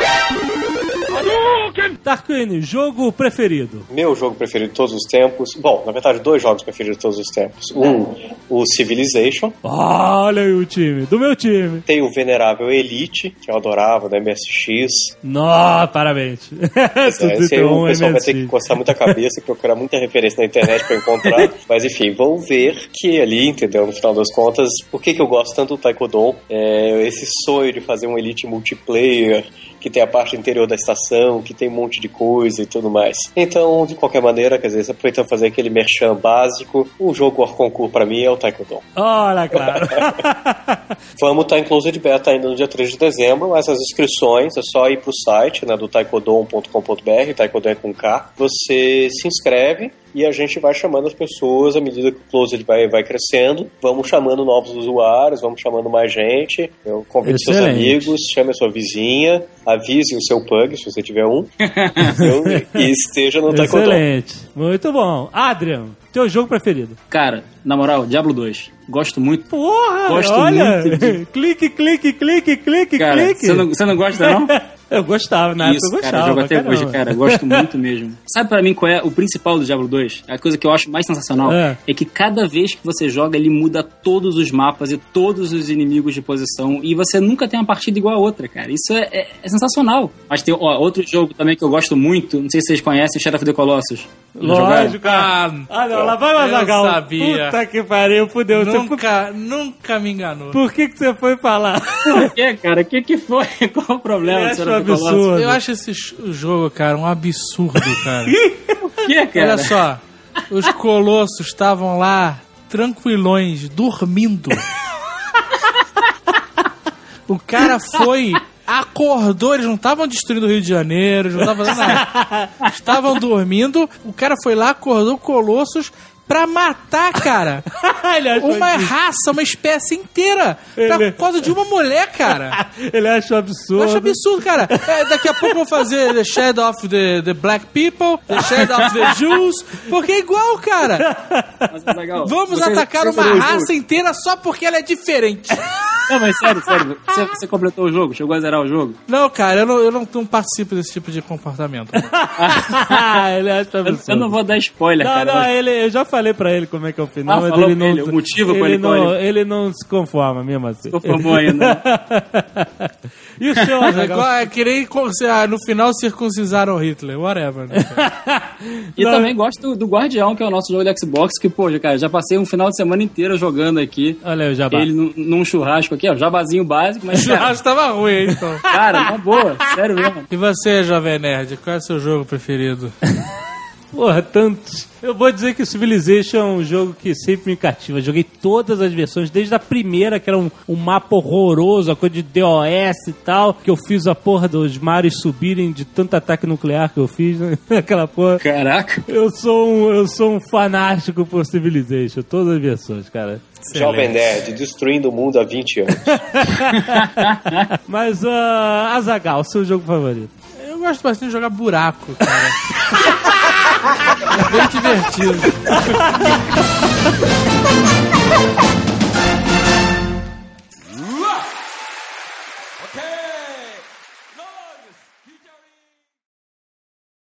B: Tarquini, jogo preferido.
D: Meu jogo preferido de todos os tempos. Bom, na verdade, dois jogos preferidos de todos os tempos. Um, o Civilization.
B: Olha aí o time, do meu time.
D: Tem o venerável Elite, que eu adorava, da MSX.
B: Nó, parabéns.
D: Esse
B: Tudo
D: esse aí
B: então,
D: o pessoal vai ter que
B: MSX.
D: coçar muita cabeça e procurar muita referência na internet pra encontrar. Mas enfim, vão ver que ali, entendeu? No final das contas, por que, que eu gosto tanto do Taekwondo? É esse sonho de fazer um Elite multiplayer que tem a parte interior da estação, que tem um monte de coisa e tudo mais. Então, de qualquer maneira, quer dizer, aproveitando fazer aquele merchan básico, o jogo hors concurso pra mim é o Taekwondo.
B: Olha, claro.
D: Vamos estar em Closed Beta ainda no dia 3 de dezembro, mas as inscrições é só ir pro site né, do taekwondon.com.br, taekwondo é com K. Você se inscreve e a gente vai chamando as pessoas à medida que o Closed vai, vai crescendo. Vamos chamando novos usuários, vamos chamando mais gente. Eu convido seus
B: Excelente.
D: amigos, chame a sua vizinha, avise o seu pug, se você tiver um, entendeu? e esteja no Taekwondo.
B: Excelente. Muito bom. Adrian, teu jogo preferido?
C: Cara, na moral, Diablo 2. Gosto muito.
B: Porra,
C: Gosto
B: olha.
C: muito de-
B: clique, clique, clique, clique,
C: Cara,
B: clique.
C: você não, você não gosta, não?
B: eu gostava, na
C: Isso,
B: época eu
C: cara,
B: gostava.
C: jogo até
B: caramba.
C: hoje, cara. Gosto muito mesmo. Sabe pra mim qual é o principal do Diablo 2? A coisa que eu acho mais sensacional
B: É.
C: é. que cada vez que você joga, ele muda todos os mapas e todos os inimigos de posição. E você nunca tem uma partida igual a outra, cara. Isso é, é- é sensacional. Mas tem ó, outro jogo também que eu gosto muito. Não sei se vocês conhecem, Shadow of the Colossus.
B: Lógico, cara. Ah, não, lá vai o
E: eu
B: Azaghal.
E: sabia.
B: Puta que pariu, fudeu. Foi-
E: Nunca, nunca me enganou.
B: Por que, que você foi falar?
C: Por que, cara? O que, que foi? Qual o problema
B: Eu
C: do
B: absurdo.
E: Eu acho esse jogo, cara, um absurdo, cara.
C: Por que, cara?
E: Olha só, os colossos estavam lá, tranquilões, dormindo. O cara foi, acordou, eles não estavam destruindo o Rio de Janeiro, eles não estavam fazendo nada. Estavam dormindo, o cara foi lá, acordou colossos pra matar, cara.
B: Ele achou
E: Uma
B: absurdo.
E: raça, uma espécie inteira.
B: Ele-
E: Por causa de uma mulher, cara.
B: Ele
E: Eu
B: absurdo.
E: acho absurdo, cara. É, daqui a pouco vão fazer The Shadow of the, the Black People, The Shadow of the Jews, porque é igual, cara.
C: Mas,
E: Vamos
C: você-
E: atacar
C: você
E: uma raça inteira só porque ela é diferente.
C: Não, mas sério, sério. Você, você completou o jogo? Chegou a zerar o jogo?
E: Não, cara, eu não, eu não, não participo desse tipo de comportamento.
B: ele acha
C: Eu,
B: absurdo.
C: eu não vou dar spoiler,
B: Não,
C: cara.
B: não,
C: mas-
B: ele, eu já falei pra ele como é que é o final,
C: Ah,
B: mas
C: falou
B: ele não.
C: ele o motivo
B: ele
C: pra ele
B: não,
C: escolhe.
B: ele não se conforma mesmo assim.
C: Conformou ainda.
B: e o seu
E: É
B: Azaghal?
E: igual, é se- ah, no final circuncisaram o Hitler, whatever. Né, cara?
C: E
B: Não.
C: também gosto do, do Guardião, que é o nosso jogo de Xbox, que, pô, cara, já passei um final de semana inteiro jogando aqui.
B: Olha aí o jabá.
C: Ele num, num churrasco aqui, ó, jabazinho básico,
E: O
C: mas, cara,
E: churrasco tava ruim, hein, então.
C: cara, na boa, sério mesmo.
E: E você, Jovem Nerd, qual é o seu jogo preferido?
B: Porra, tantos. Eu vou dizer que o Civilization é um jogo que sempre me cativa. Joguei todas as versões, desde a primeira, que era um, um mapa horroroso, a coisa de DOS e tal, que eu fiz a porra dos mares subirem de tanto ataque nuclear que eu fiz, né? aquela porra.
C: Caraca.
B: Eu sou um, eu sou um fanático por Civilization, todas as versões, cara.
D: Jovem Nerd, destruindo o mundo há 20 anos.
B: Mas, uh, Azagal, seu jogo favorito?
E: Eu gosto bastante de jogar buraco, cara. Bem divertido.